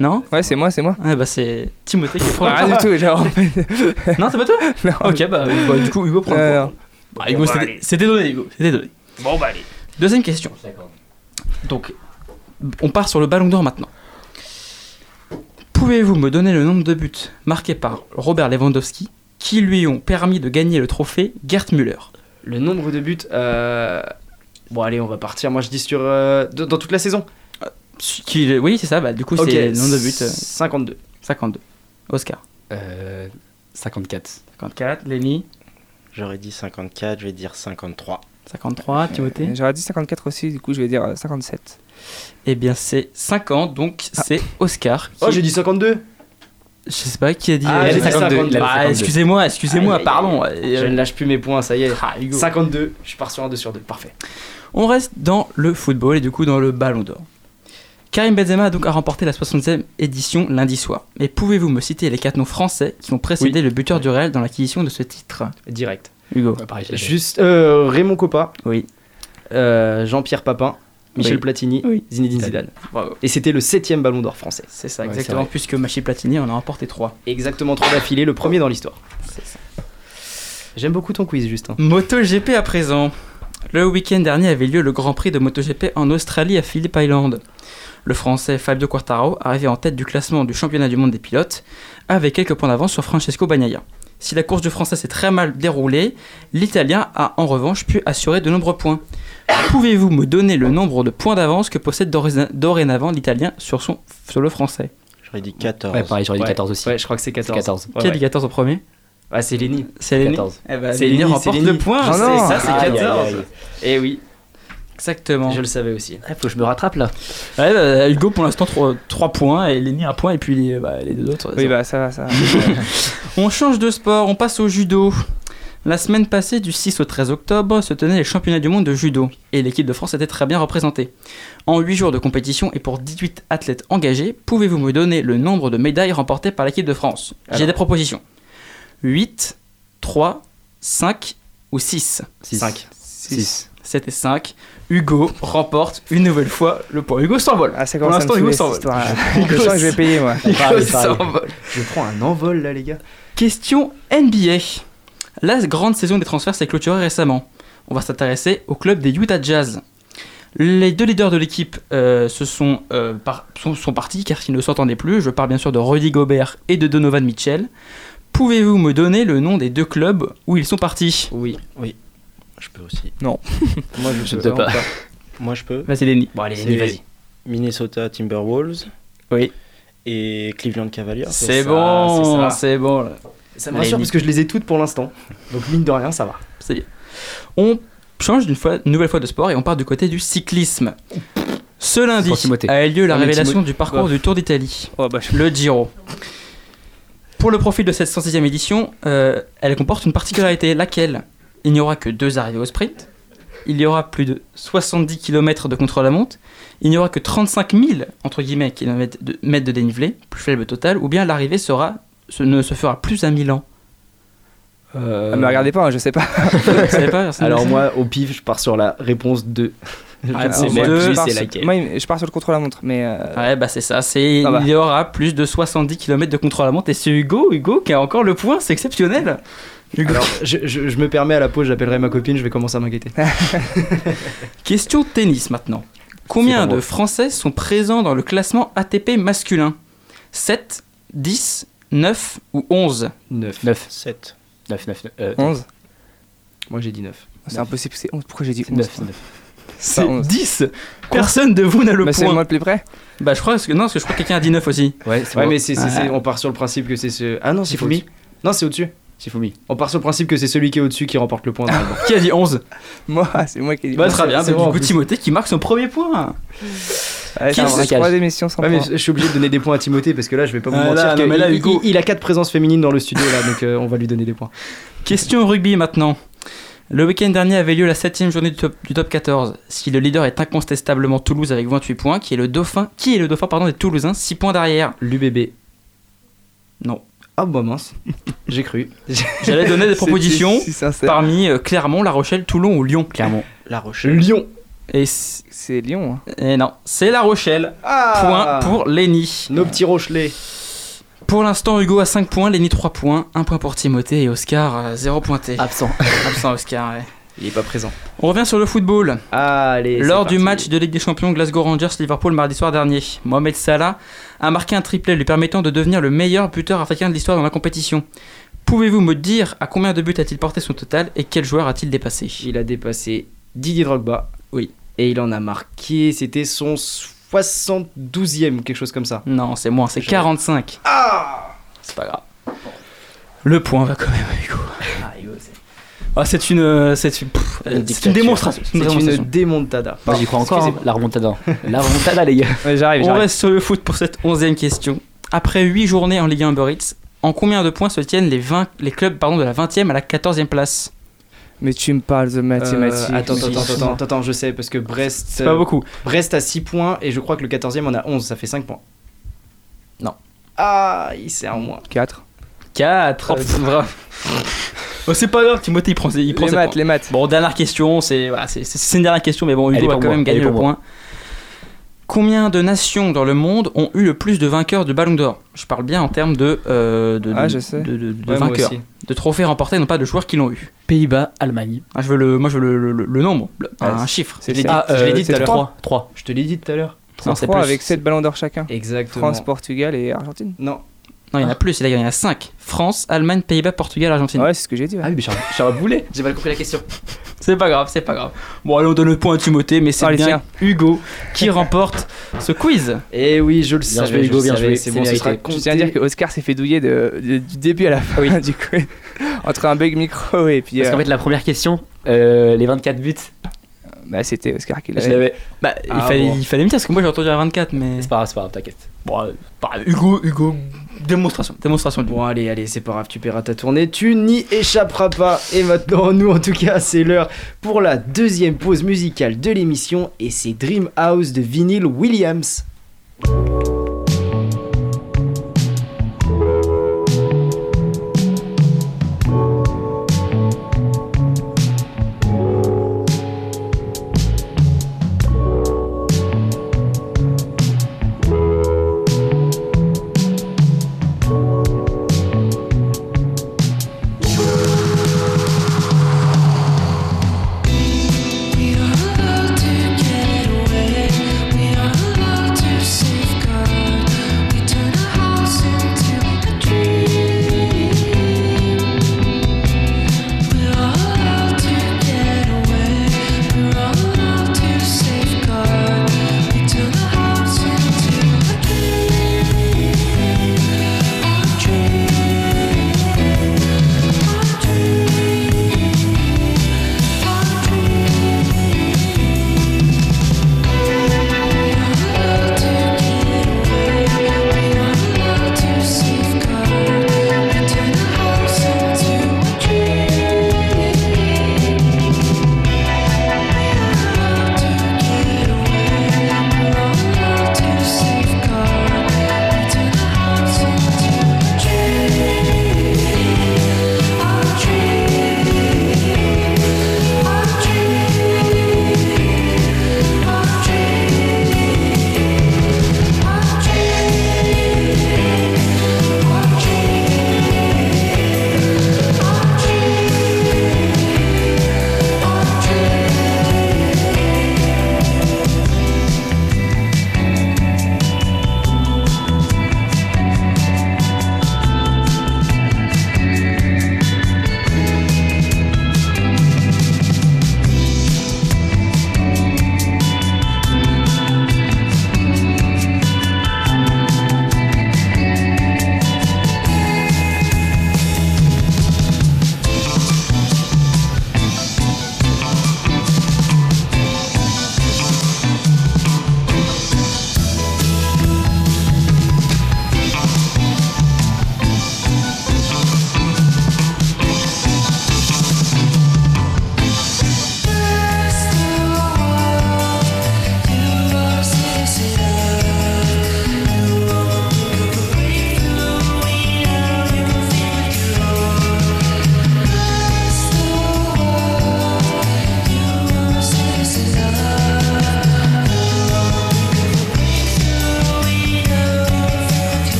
Non? Ouais, c'est moi, c'est moi. Ah bah c'est Timothée qui prend Pas du tout, genre. <laughs> Non, c'est pas toi? <laughs> Non. Ok, bah, bah, du coup Hugo prend le Euh, point. Bah, Hugo, c'était- c'était donné, Hugo, c'était donné. Bon bah allez. Deuxième question. Donc, on part sur le ballon d'or maintenant. Pouvez-vous me donner le nombre de buts marqués par Robert Lewandowski qui lui ont permis de gagner le trophée Gerd Müller? Le nombre de buts. euh, Bon allez, on va partir. Moi je dis sur euh, dans toute la saison. Qui- Oui, c'est ça, bah, du coup, c'est le nombre de buts euh, 52. 52. Oscar. Euh, 54. 54. Lenny. J'aurais dit 54, je vais dire 53. 53, Timothée J'aurais dit 54 aussi, du coup je vais dire euh, 57. Eh bien, c'est 50, donc c'est Oscar. Oh, j'ai dit 52 Je sais pas qui a dit. Ah, euh, j'ai dit 52. 52. Ah, excusez-moi, excusez-moi, aïe, pardon. Euh, Je ne lâche plus mes points, ça y est. Ah, Hugo. 52, je pars sur un 2 sur 2, parfait. On reste dans le football et du coup dans le ballon d'or. Karim Benzema a donc a remporté la 60e édition lundi soir. Mais pouvez-vous me citer les quatre noms français qui ont précédé le buteur du Real dans l'acquisition de ce titre? Direct. Hugo. Juste euh, Raymond Coppa, Oui. euh, Jean-Pierre Papin, Michel Oui. Platini, Oui. Zinedine Zidane. Bravo. Et c'était le 7ème ballon d'or français. C'est ça, Ouais, exactement, puisque Machi Platini en a remporté 3. Exactement 3 d'affilée, le premier dans l'histoire. C'est ça. J'aime beaucoup ton quiz, Justin. MotoGP à présent. Le week-end dernier avait lieu le Grand Prix de MotoGP en Australie à Phillip Island. Le Français Fabio Quartararo arrivait en tête du classement du championnat du monde des pilotes, avec quelques points d'avance sur Francesco Bagnaia. Si la course du Français s'est très mal déroulée, l'Italien a en revanche pu assurer de nombreux points. Pouvez-vous me donner le nombre de points d'avance que possède doré- dorénavant l'Italien sur, son, sur le Français? J'aurais dit 14. Ouais, pareil, j'aurais dit Ouais. 14 aussi. Ouais, je crois que c'est 14. 14. Ouais, Qui a dit 14 au premier? Ah, c'est Lenny. C'est Lenny 14. Eh ben, C'est Lenny remporte le point. Oh c'est non. ça, c'est Aïe, aïe, 14. aïe. Eh oui, Exactement. je le savais aussi. Il faut que je me rattrape là. Ouais, bah, Hugo pour l'instant 3, points et Lenny 1 point et puis les, bah, les deux autres. Oui, ça- bah ça va, ça va. <laughs> On change de sport, on passe au judo. La semaine passée, du 6 au 13 octobre, se tenaient les championnats du monde de judo et l'équipe de France était très bien représentée. En 8 jours de compétition et pour 18 athlètes engagés, pouvez-vous me donner le nombre de médailles remportées par l'équipe de France? J'ai des propositions 8, 3, 5 ou 6 5. 6. 7 et 5. Hugo remporte une nouvelle fois le point. Hugo s'envole. Ah, Pour l'instant, Hugo s'envole. Je sens que je vais payer, moi. <laughs> Hugo s'envole. Je prends un envol là, les gars. Question NBA. La grande saison des transferts s'est clôturée récemment. On va s'intéresser au club des Utah Jazz. Les deux leaders de l'équipe euh, se sont, euh, par- sont, sont partis car ils ne s'entendaient plus. Je parle bien sûr de Rudy Gobert et de Donovan Mitchell. Pouvez-vous me donner le nom des deux clubs où ils sont partis? Oui. Je peux aussi. <laughs> Moi, je, Je peux pas. Moi, je peux. Vas-y Lenny. Bon, allez, C'est Lenny, vas-y. Minnesota Timberwolves. Oui. Et Cleveland Cavaliers. C'est bon, c'est c'est bon. là. Ça me rassure parce que je les ai toutes pour l'instant. Donc, mine de rien, ça va. Ça y est. On change fois, une nouvelle fois de sport et on part du côté du cyclisme. Ce lundi a eu lieu la révélation du parcours Oh. du Tour d'Italie. Oh, bah, je- le Giro. Pour le profil de cette 106e édition, euh, elle comporte une particularité, laquelle? Il n'y aura que deux arrivées au sprint, il y aura plus de 70 km de contre la montre, il n'y aura que 35 000 entre guillemets kilomètres de, mètres de dénivelé, plus faible total, ou bien l'arrivée sera ce ne se fera plus à Milan. Euh, Ah, me regardez pas, hein, je sais pas. <laughs> Savez pas Alors, moi, au pif, je pars sur la réponse 2. Je Ah, c'est sais laquelle. Moi, je pars sur le contre-la-montre, mais. euh, Ouais, bah c'est ça, c'est Ah bah. il y aura plus de 70 km de contre la montre et c'est Hugo, Hugo qui a encore le point, c'est exceptionnel. Hugo. Alors, je, je- je me permets à la pause, j'appellerai ma copine, je vais commencer à m'inquiéter. <laughs> Question tennis maintenant. Combien C'est de moi. Français sont présents dans le classement ATP masculin? 7, 10, 9 ou 11 9. 9. 7. 9, 9, 9. 11 Moi, j'ai dit 9. C'est impossible, c'est 11. Pourquoi j'ai dit 11 9, 9. C'est Pas 11. 10 Personne de vous n'a le Bah, c'est point. moi le plus près Bah je crois que non, parce que je crois que quelqu'un a dit 9 aussi. Ouais, c'est Ouais, bon. mais c'est, c'est- c'est- on part sur le principe que c'est ce. Ah non, c'est Fumi Non, c'est au-dessus. On part sur le principe que c'est celui qui est au-dessus qui remporte le point. <laughs> Qui a dit 11 Moi, c'est moi qui ai dit Bah 11. très bien, c'est bah, bon, du coup. Timothée qui marque son premier point. Allez, Qui trois émissions sans Ouais, mais je suis obligé de donner des points à Timothée parce que là, je vais pas vous Ah, mentir. là, que non, mais là, il, Hugo- il- il a 4 présences féminines dans le studio là, donc euh, on va lui donner des points. Question rugby maintenant. Le week-end dernier avait lieu la 7 journée du top, du top 14. Si le leader est incontestablement Toulouse avec 28 points, qui est le dauphin, qui est le dauphin pardon, des Toulousains, 6 points derrière? L'UBB. Non. Ah bah mince, j'ai cru. J'allais donner des <laughs> propositions parmi euh, Clermont, La Rochelle, Toulon ou Lyon. Clairement. La Rochelle. Lyon. Et, C'est Lyon. hein. et non, c'est La Rochelle. Ah Point pour Lenny. Nos petits Rochelais. Pour l'instant, Hugo a 5 points, Lenny 3 points, 1 point pour Timothée et Oscar 0 pointé. Absent. <laughs> Absent Oscar, ouais. Il est pas présent. On revient sur le football. Allez. Lors du parti. match de Ligue des Champions Glasgow Rangers-Liverpool mardi soir dernier, Mohamed Salah a marqué un triplé lui permettant de devenir le meilleur buteur africain de l'histoire dans la compétition. Pouvez-vous me dire à combien de buts a-t-il porté son total et quel joueur a-t-il dépassé? Il a dépassé Didier Drogba. Oui. Et il en a marqué, c'était son 72e, quelque chose comme ça. Non, c'est moins, c'est Je- 45. Ah C'est pas grave. Le point va quand même à Hugo. Ah, c'est une, euh, c'est une, pff, euh, c'est une dictature. démonstration. C'est une démontada. Moi j'y crois encore, hein, la remontada. La remontada, les gars. Ouais, j'arrive, On reste sur le foot pour cette onzième question. Après 8 journées en Ligue 1 Uber Eats, en combien de points se tiennent les, 20, les clubs pardon, de la 20e à la 14e place? Mais tu me parles de Euh, mathématiques. attends, attends, oui. attends, attends, attends, je sais, parce que Brest. C'est pas euh, beaucoup. Brest a 6 points et je crois que le 14e en a 11, ça fait 5 points. Non. Ah, il sert en moins. 4. 4 oh, <laughs> C'est pas grave, Timothée il prend, ses- il prend Les ses maths, points. les maths. Bon, dernière question, c'est voilà, une dernière question, mais bon, Hugo va quand moi, même gagner le moi. point. Combien de nations dans le monde ont eu le plus de vainqueurs du Ballon d'Or? Je parle bien en termes de, euh, de, Ah, de- de, de- de Ouais, vainqueurs, de trophées remportés, non pas de joueurs qui l'ont eu. Pays-Bas, Allemagne. Ah, je veux le, moi je veux le, le- le nombre, le- Ah, un chiffre. Je l'ai dit, l'ai euh, dit tout c'est à l'heure. trois. 3. Je te l'ai dit tout à l'heure. Non, c'est 3 plus. avec 7 ballons d'or chacun. Exactement. France, Portugal et Argentine. Non. Non, il y en a plus, il y en a 5. France, Allemagne, Pays-Bas, Portugal, Argentine. Ouais, c'est ce que j'ai dit. ouais. Ah oui, mais j'ai un boulet. <laughs> J'ai mal compris la question. C'est pas grave, c'est pas grave. Bon, allez, on donne le point à Timothée, mais c'est bien tiens. Hugo qui remporte ce quiz. Et oui, je le Bien savais. joué, je Hugo, bien joué, C'est bon, ce sera. Je tiens à dire que Oscar s'est fait douiller de, de- du début à la fin <laughs> du coup. Entre un bug micro et puis. Parce euh, qu'en fait, la première question, euh, les 24 buts, bah, c'était Oscar qui l'avait. Bah, il, Ah, fallait, bon. il fallait me dire, parce que moi j'ai entendu à 24, mais. C'est pas grave, c'est pas grave, t'inquiète. Bon, euh, grave. Hugo, Hugo, démonstration. Démonstration du Bon, allez, allez, c'est pas grave, tu paieras ta tournée, tu n'y échapperas pas. Et maintenant, nous, en tout cas, c'est l'heure pour la deuxième pause musicale de l'émission et c'est Dream House de Vinyl Williams.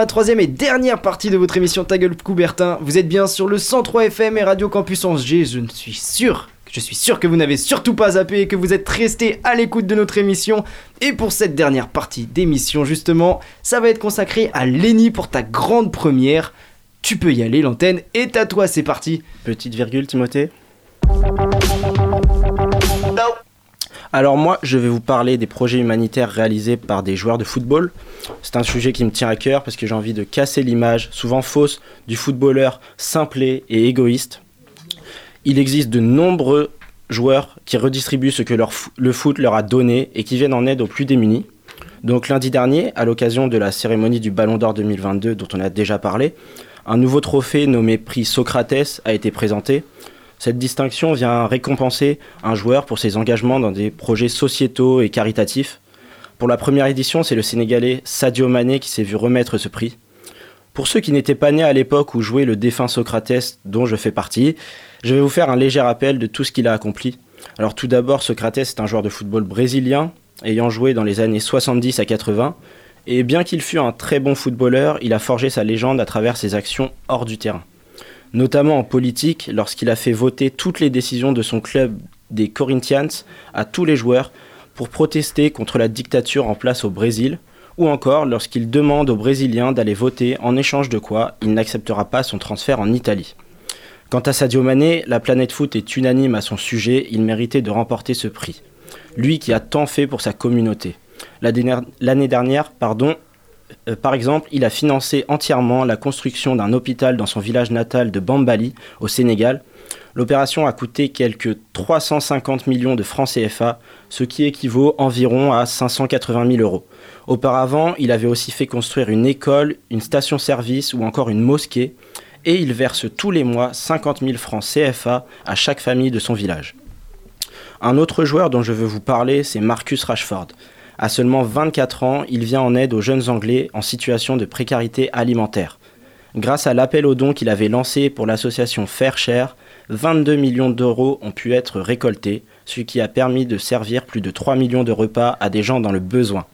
La troisième et dernière partie de votre émission Ta gueule Coubertin. Vous êtes bien sur le 103 FM et Radio Campus Angers. Je ne suis sûr Je suis sûr que vous n'avez surtout pas zappé et que vous êtes resté à l'écoute de notre émission. Et pour cette dernière partie d'émission, justement, ça va être consacré à Lenny pour ta grande première. Tu peux y aller, l'antenne est à toi, c'est parti. Petite virgule, Timothée Alors moi, je vais vous parler des projets humanitaires réalisés par des joueurs de football. C'est un sujet qui me tient à cœur parce que j'ai envie de casser l'image, souvent fausse, du footballeur simplé et égoïste. Il existe de nombreux joueurs qui redistribuent ce que le foot leur a donné et qui viennent en aide aux plus démunis. Donc lundi dernier, à l'occasion de la cérémonie du Ballon d'Or 2022 dont on a déjà parlé, un nouveau trophée nommé prix Socrates a été présenté. Cette distinction vient récompenser un joueur pour ses engagements dans des projets sociétaux et caritatifs. Pour la première édition, c'est le Sénégalais Sadio Mané qui s'est vu remettre ce prix. Pour ceux qui n'étaient pas nés à l'époque où jouait le défunt Socrates, dont je fais partie, je vais vous faire un léger rappel de tout ce qu'il a accompli. Alors tout d'abord, Socrates est un joueur de football brésilien, ayant joué dans les années 70 à 80, et bien qu'il fût un très bon footballeur, il a forgé sa légende à travers ses actions hors du terrain. Notamment en politique, lorsqu'il a fait voter toutes les décisions de son club des Corinthians à tous les joueurs pour protester contre la dictature en place au Brésil, ou encore lorsqu'il demande aux Brésiliens d'aller voter en échange de quoi il n'acceptera pas son transfert en Italie. Quant à Sadio Mané, la planète foot est unanime à son sujet, il méritait de remporter ce prix. Lui qui a tant fait pour sa communauté. L'année dernière, pardon, euh, par exemple, il a financé entièrement la construction d'un hôpital dans son village natal de Bambali, au Sénégal. L'opération a coûté quelques 350 millions de francs CFA, ce qui équivaut environ à 580 000 euros. Auparavant, il avait aussi fait construire une école, une station-service ou encore une mosquée, et il verse tous les mois 50 000 francs CFA à chaque famille de son village. Un autre joueur dont je veux vous parler, c'est Marcus Rashford. À seulement 24 ans, il vient en aide aux jeunes Anglais en situation de précarité alimentaire. Grâce à l'appel aux dons qu'il avait lancé pour l'association Fair Share, 22 millions d'euros ont pu être récoltés, ce qui a permis de servir plus de 3 millions de repas à des gens dans le besoin.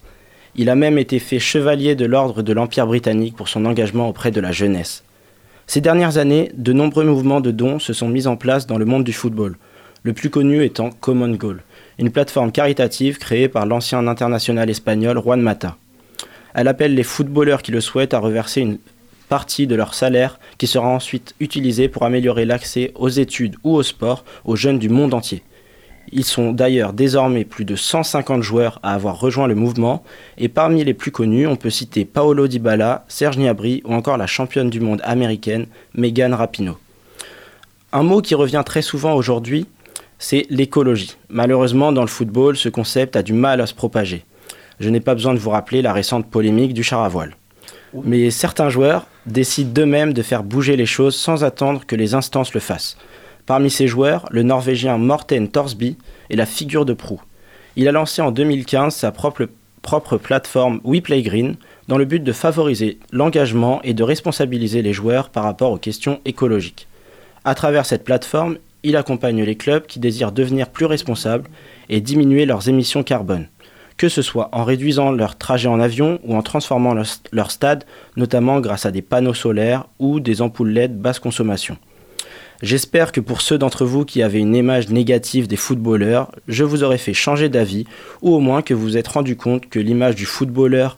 Il a même été fait chevalier de l'ordre de l'Empire britannique pour son engagement auprès de la jeunesse. Ces dernières années, de nombreux mouvements de dons se sont mis en place dans le monde du football, le plus connu étant Common Goal, une plateforme caritative créée par l'ancien international espagnol Juan Mata. Elle appelle les footballeurs qui le souhaitent à reverser une partie de leur salaire qui sera ensuite utilisée pour améliorer l'accès aux études ou au sport aux jeunes du monde entier. Ils sont d'ailleurs désormais plus de 150 joueurs à avoir rejoint le mouvement et parmi les plus connus, on peut citer Paolo Dybala, Serge Gnabry ou encore la championne du monde américaine Megan Rapinoe. Un mot qui revient très souvent aujourd'hui, c'est l'écologie. Malheureusement, dans le football, ce concept a du mal à se propager. Je n'ai pas besoin de vous rappeler la récente polémique du char à voile. Mais certains joueurs décident d'eux-mêmes de faire bouger les choses sans attendre que les instances le fassent. Parmi ces joueurs, le Norvégien Morten Torsby est la figure de proue. Il a lancé en 2015 sa propre, propre plateforme We Play Green dans le but de favoriser l'engagement et de responsabiliser les joueurs par rapport aux questions écologiques. À travers cette plateforme, il accompagne les clubs qui désirent devenir plus responsables et diminuer leurs émissions carbone, que ce soit en réduisant leur trajet en avion ou en transformant leur, stade, notamment grâce à des panneaux solaires ou des ampoules LED basse consommation. J'espère que pour ceux d'entre vous qui avaient une image négative des footballeurs, je vous aurai fait changer d'avis, ou au moins que vous vous êtes rendu compte que l'image du footballeur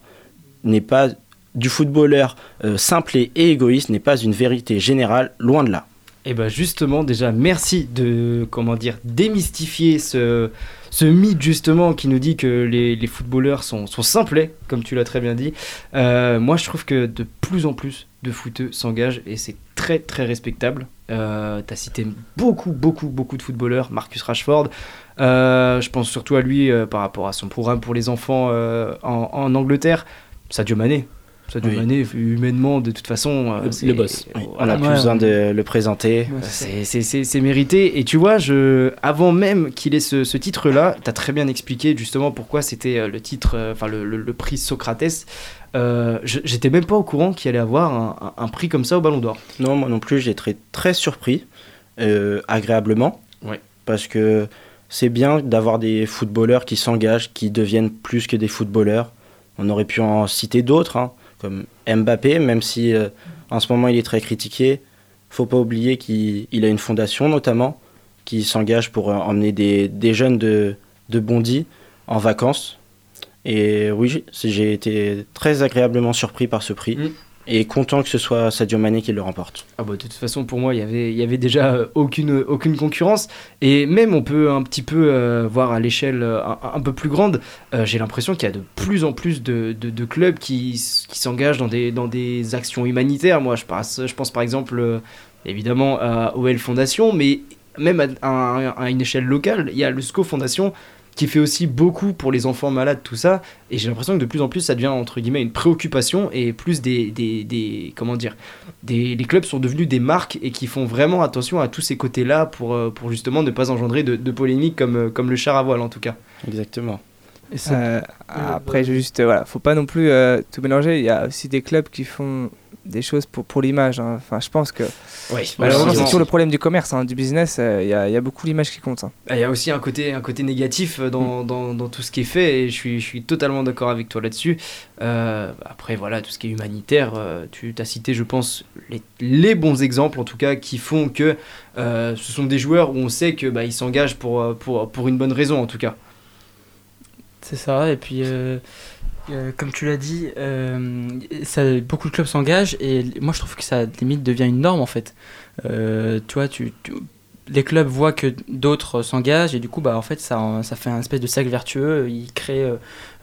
n'est pas du footballeur euh, simple et égoïste n'est pas une vérité générale, loin de là. Et bah justement, déjà, merci de, comment dire, démystifier ce, ce mythe justement qui nous dit que les, footballeurs sont, sont simplets, comme tu l'as très bien dit. Euh, moi, je trouve que de plus en plus de footeux s'engagent et c'est très très respectable. Euh, T'as cité beaucoup beaucoup beaucoup de footballeurs, Marcus Rashford. Euh, je pense surtout à lui euh, par rapport à son programme pour les enfants en, en Angleterre. Sadio Mané. Sadio Oui. Mané, humainement, de toute façon, euh, Le- boss. Oui, on n'a plus Ouais, besoin ouais. de le présenter. C'est- C'est mérité. Et tu vois, je, avant même qu'il ait ce, ce titre-là, tu as très bien expliqué justement pourquoi c'était euh, le titre, euh, enfin le, le- le prix Socrates. Euh, je- J'étais même pas au courant qu'il allait avoir un, un- un prix comme ça au Ballon d'Or. Non, moi non plus, j'ai été très surpris, euh, agréablement. Ouais. Parce que c'est bien d'avoir des footballeurs qui s'engagent, qui deviennent plus que des footballeurs. On aurait pu en citer d'autres, hein, comme Mbappé, même si euh, en ce moment il est très critiqué. Faut pas oublier qu'il il a une fondation notamment qui s'engage pour euh, emmener des, des jeunes de, de Bondy en vacances. Et oui, j'ai- j'ai été très agréablement surpris par ce prix Mm. Et content que ce soit Sadio Mané qui le remporte. Ah bah, de toute façon, pour moi, il avait, y avait déjà euh, aucune, aucune concurrence. Et même, on peut un petit peu euh, voir à l'échelle euh, un, peu plus grande, euh, j'ai l'impression qu'il y a de plus en plus de, clubs qui, s'engagent dans des, actions humanitaires. Moi, je pense, par exemple, euh, évidemment, à OL Fondation, mais même à, à- à une échelle locale, il y a le SCO Fondation qui fait aussi beaucoup pour les enfants malades, tout ça. Et j'ai l'impression que de plus en plus, ça devient entre guillemets une préoccupation et plus des, des, des- comment dire, des, les clubs sont devenus des marques et qui font vraiment attention à tous ces côtés-là pour, euh, pour justement ne pas engendrer de, polémiques comme, euh, comme le char à voile en tout cas. Exactement. Et ça- Euh, après, juste, euh, voilà, faut pas non plus euh, tout mélanger. Il y a aussi des clubs qui font des choses pour, pour l'image. hein. Enfin, je pense que Oui, malheureusement, c'est toujours le problème du commerce, hein, du business. euh, Il y, a, il y a beaucoup l'image qui compte. hein. Ah, Il y a aussi un côté, un côté négatif euh, dans, dans, dans tout ce qui est fait et je suis, je suis totalement d'accord avec toi là-dessus. Euh, après, voilà, tout ce qui est humanitaire, euh, tu as cité, je pense, les, les bons exemples en tout cas qui font que euh, ce sont des joueurs où on sait que bah, ils s'engagent pour, pour, pour une bonne raison en tout cas. C'est ça, et puis euh, euh, comme tu l'as dit, euh, ça, beaucoup de clubs s'engagent et moi je trouve que ça limite devient une norme en fait. Euh, tu vois, tu, tu- les clubs voient que d'autres s'engagent et du coup bah en fait ça, ça fait un espèce de cercle vertueux. Ils créent,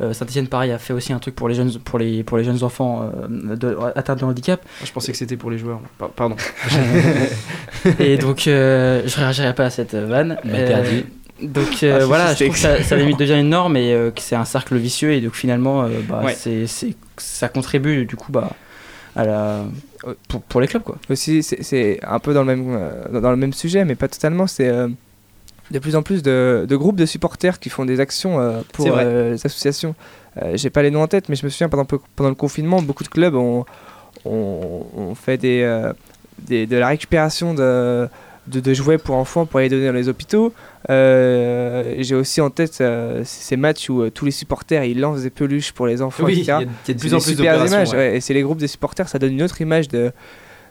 euh, Saint-Etienne pareil a fait aussi un truc pour les jeunes, pour les, pour les jeunes enfants euh, de, atteints de handicap. Je pensais que c'était pour les joueurs. Pa- Pardon. <laughs> et donc euh, je réagirai pas à cette vanne. Perdu. Donc euh, Ah, voilà, je trouve que ça, ça limite devient une norme et euh, que c'est un cercle vicieux et donc finalement euh, bah, Ouais. c'est, c'est- ça contribue du coup bah, à la, pour, pour les clubs quoi. Aussi, c'est- un peu dans le même, euh, dans- le même sujet, mais pas totalement. C'est de plus en plus de, de groupes de supporters qui font des actions pour les associations. J'ai pas les noms en tête, mais je me souviens pendant, pendant le confinement, beaucoup de clubs ont, ont, ont fait des, des- de la récupération de, de, de jouets pour enfants pour les donner dans les hôpitaux. Euh, J'ai aussi en tête euh, ces matchs où euh, tous les supporters ils lancent des peluches pour les enfants, Oui, il y a, il y a de plus en plus super d'opérations. images, ouais. ouais, et c'est les groupes des supporters, ça donne une autre image de,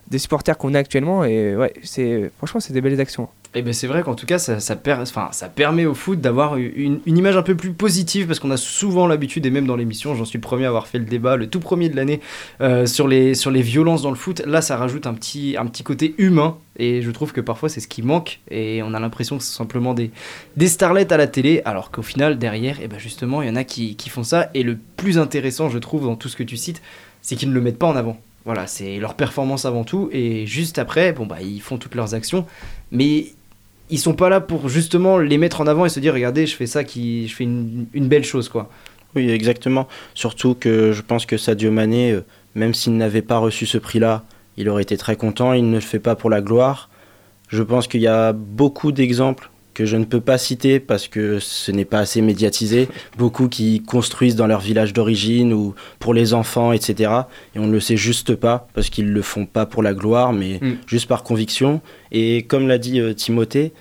des supporters qu'on a actuellement. Et ouais, c'est franchement, c'est des belles actions. Et ben c'est vrai qu'en tout cas, ça, ça, permet au foot d'avoir une, image un peu plus positive parce qu'on a souvent l'habitude, et même dans l'émission, j'en suis le premier à avoir fait le débat, le tout premier de l'année, euh, sur, les, sur les violences dans le foot. Là, ça rajoute un petit, un petit côté humain et je trouve que parfois c'est ce qui manque et on a l'impression que c'est simplement des, des starlets à la télé alors qu'au final, derrière, et ben justement, il y en a qui, qui font ça. Et le plus intéressant, je trouve, dans tout ce que tu cites, c'est qu'ils ne le mettent pas en avant. Voilà, c'est leur performance avant tout et juste après, bon bah ils font toutes leurs actions, mais ils sont pas là pour justement les mettre en avant et se dire regardez je fais ça qui je fais une, une belle chose quoi Oui, exactement. Surtout que je pense que Sadio Mané, euh, même s'il n'avait pas reçu ce prix-là, il aurait été très content. Il ne le fait pas pour la gloire. Je pense qu'il y a beaucoup d'exemples que je ne peux pas citer parce que ce n'est pas assez médiatisé. <laughs> Beaucoup qui construisent dans leur village d'origine ou pour les enfants, etc. Et on ne le sait juste pas parce qu'ils le font pas pour la gloire, mais Mm. juste par conviction. Et comme l'a dit euh, Timothée,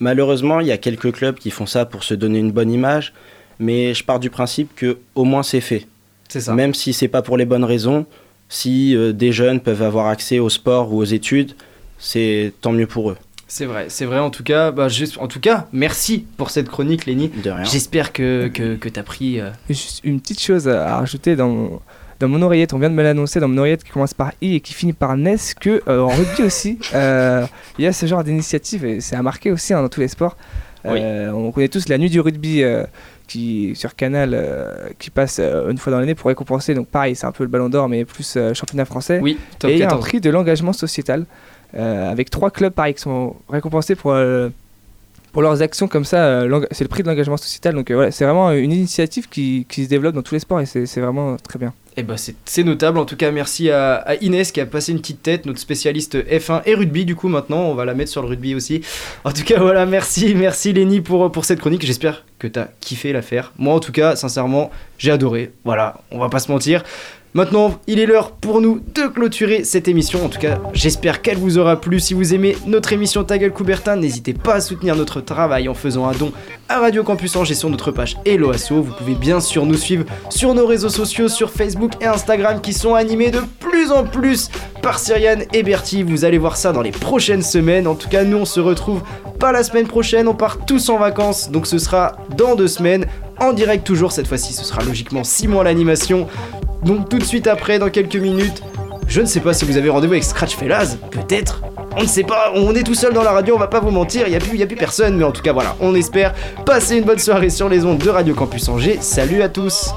malheureusement, il y a quelques clubs qui font ça pour se donner une bonne image, mais je pars du principe que au moins c'est fait. c'est ça Même si c'est pas pour les bonnes raisons, si euh, des jeunes peuvent avoir accès au sport ou aux études, c'est tant mieux pour eux. C'est vrai c'est vrai en tout cas bah, en tout cas merci pour cette chronique Lenny De rien. j'espère que que, que t'as pris euh, Juste une petite chose à rajouter dans mon, dans mon oreillette, on vient de me l'annoncer, dans mon oreillette qui commence par I et qui finit par NES, que euh, en rugby <laughs> aussi, euh, il y a ce genre d'initiative et c'est à marquer aussi hein, dans tous les sports. Euh, On connaît tous la nuit du rugby euh, qui sur Canal euh, qui passe euh, une fois dans l'année pour récompenser. Donc pareil, c'est un peu le Ballon d'Or mais plus euh, championnat français. oui top et il y a un 14 prix de l'engagement sociétal avec trois clubs pareil qui sont récompensés pour, euh, pour leurs actions comme ça. euh, c'est le prix de l'engagement sociétal. Donc euh, voilà, c'est vraiment une initiative qui, qui se développe dans tous les sports et c'est vraiment très bien. Et bah c'est notable. En tout cas, merci à, à Inès qui a passé une petite tête, notre spécialiste F1 et rugby. Du coup, maintenant, on va la mettre sur le rugby aussi. En tout cas, voilà, merci, merci Lenny pour, pour cette chronique. J'espère que t'as kiffé l'affaire. Moi, en tout cas, sincèrement, j'ai adoré. Voilà, on va pas se mentir. Maintenant, il est l'heure pour nous de clôturer cette émission. En tout cas, j'espère qu'elle vous aura plu. Si vous aimez notre émission Ta Coubertin, n'hésitez pas à soutenir notre travail en faisant un don à Radio Campus Angers sur notre page Hello Asso. Vous pouvez bien sûr nous suivre sur nos réseaux sociaux, sur Facebook et Instagram qui sont animés de plus en plus par Cyriane et Bertie. Vous allez voir ça dans les prochaines semaines. En tout cas, nous on se retrouve pas la semaine prochaine, on part tous en vacances, donc ce sera dans deux semaines, en direct toujours, cette fois-ci ce sera logiquement Simon à l'animation. Donc tout de suite après, dans quelques minutes, je ne sais pas si vous avez rendez-vous avec Scratch Fellas, peut-être. On ne sait pas, on est tout seul dans la radio, on va pas vous mentir, il n'y a, plus- a personne, mais en tout cas voilà, on espère passer une bonne soirée sur les ondes de Radio Campus Angers. Salut à tous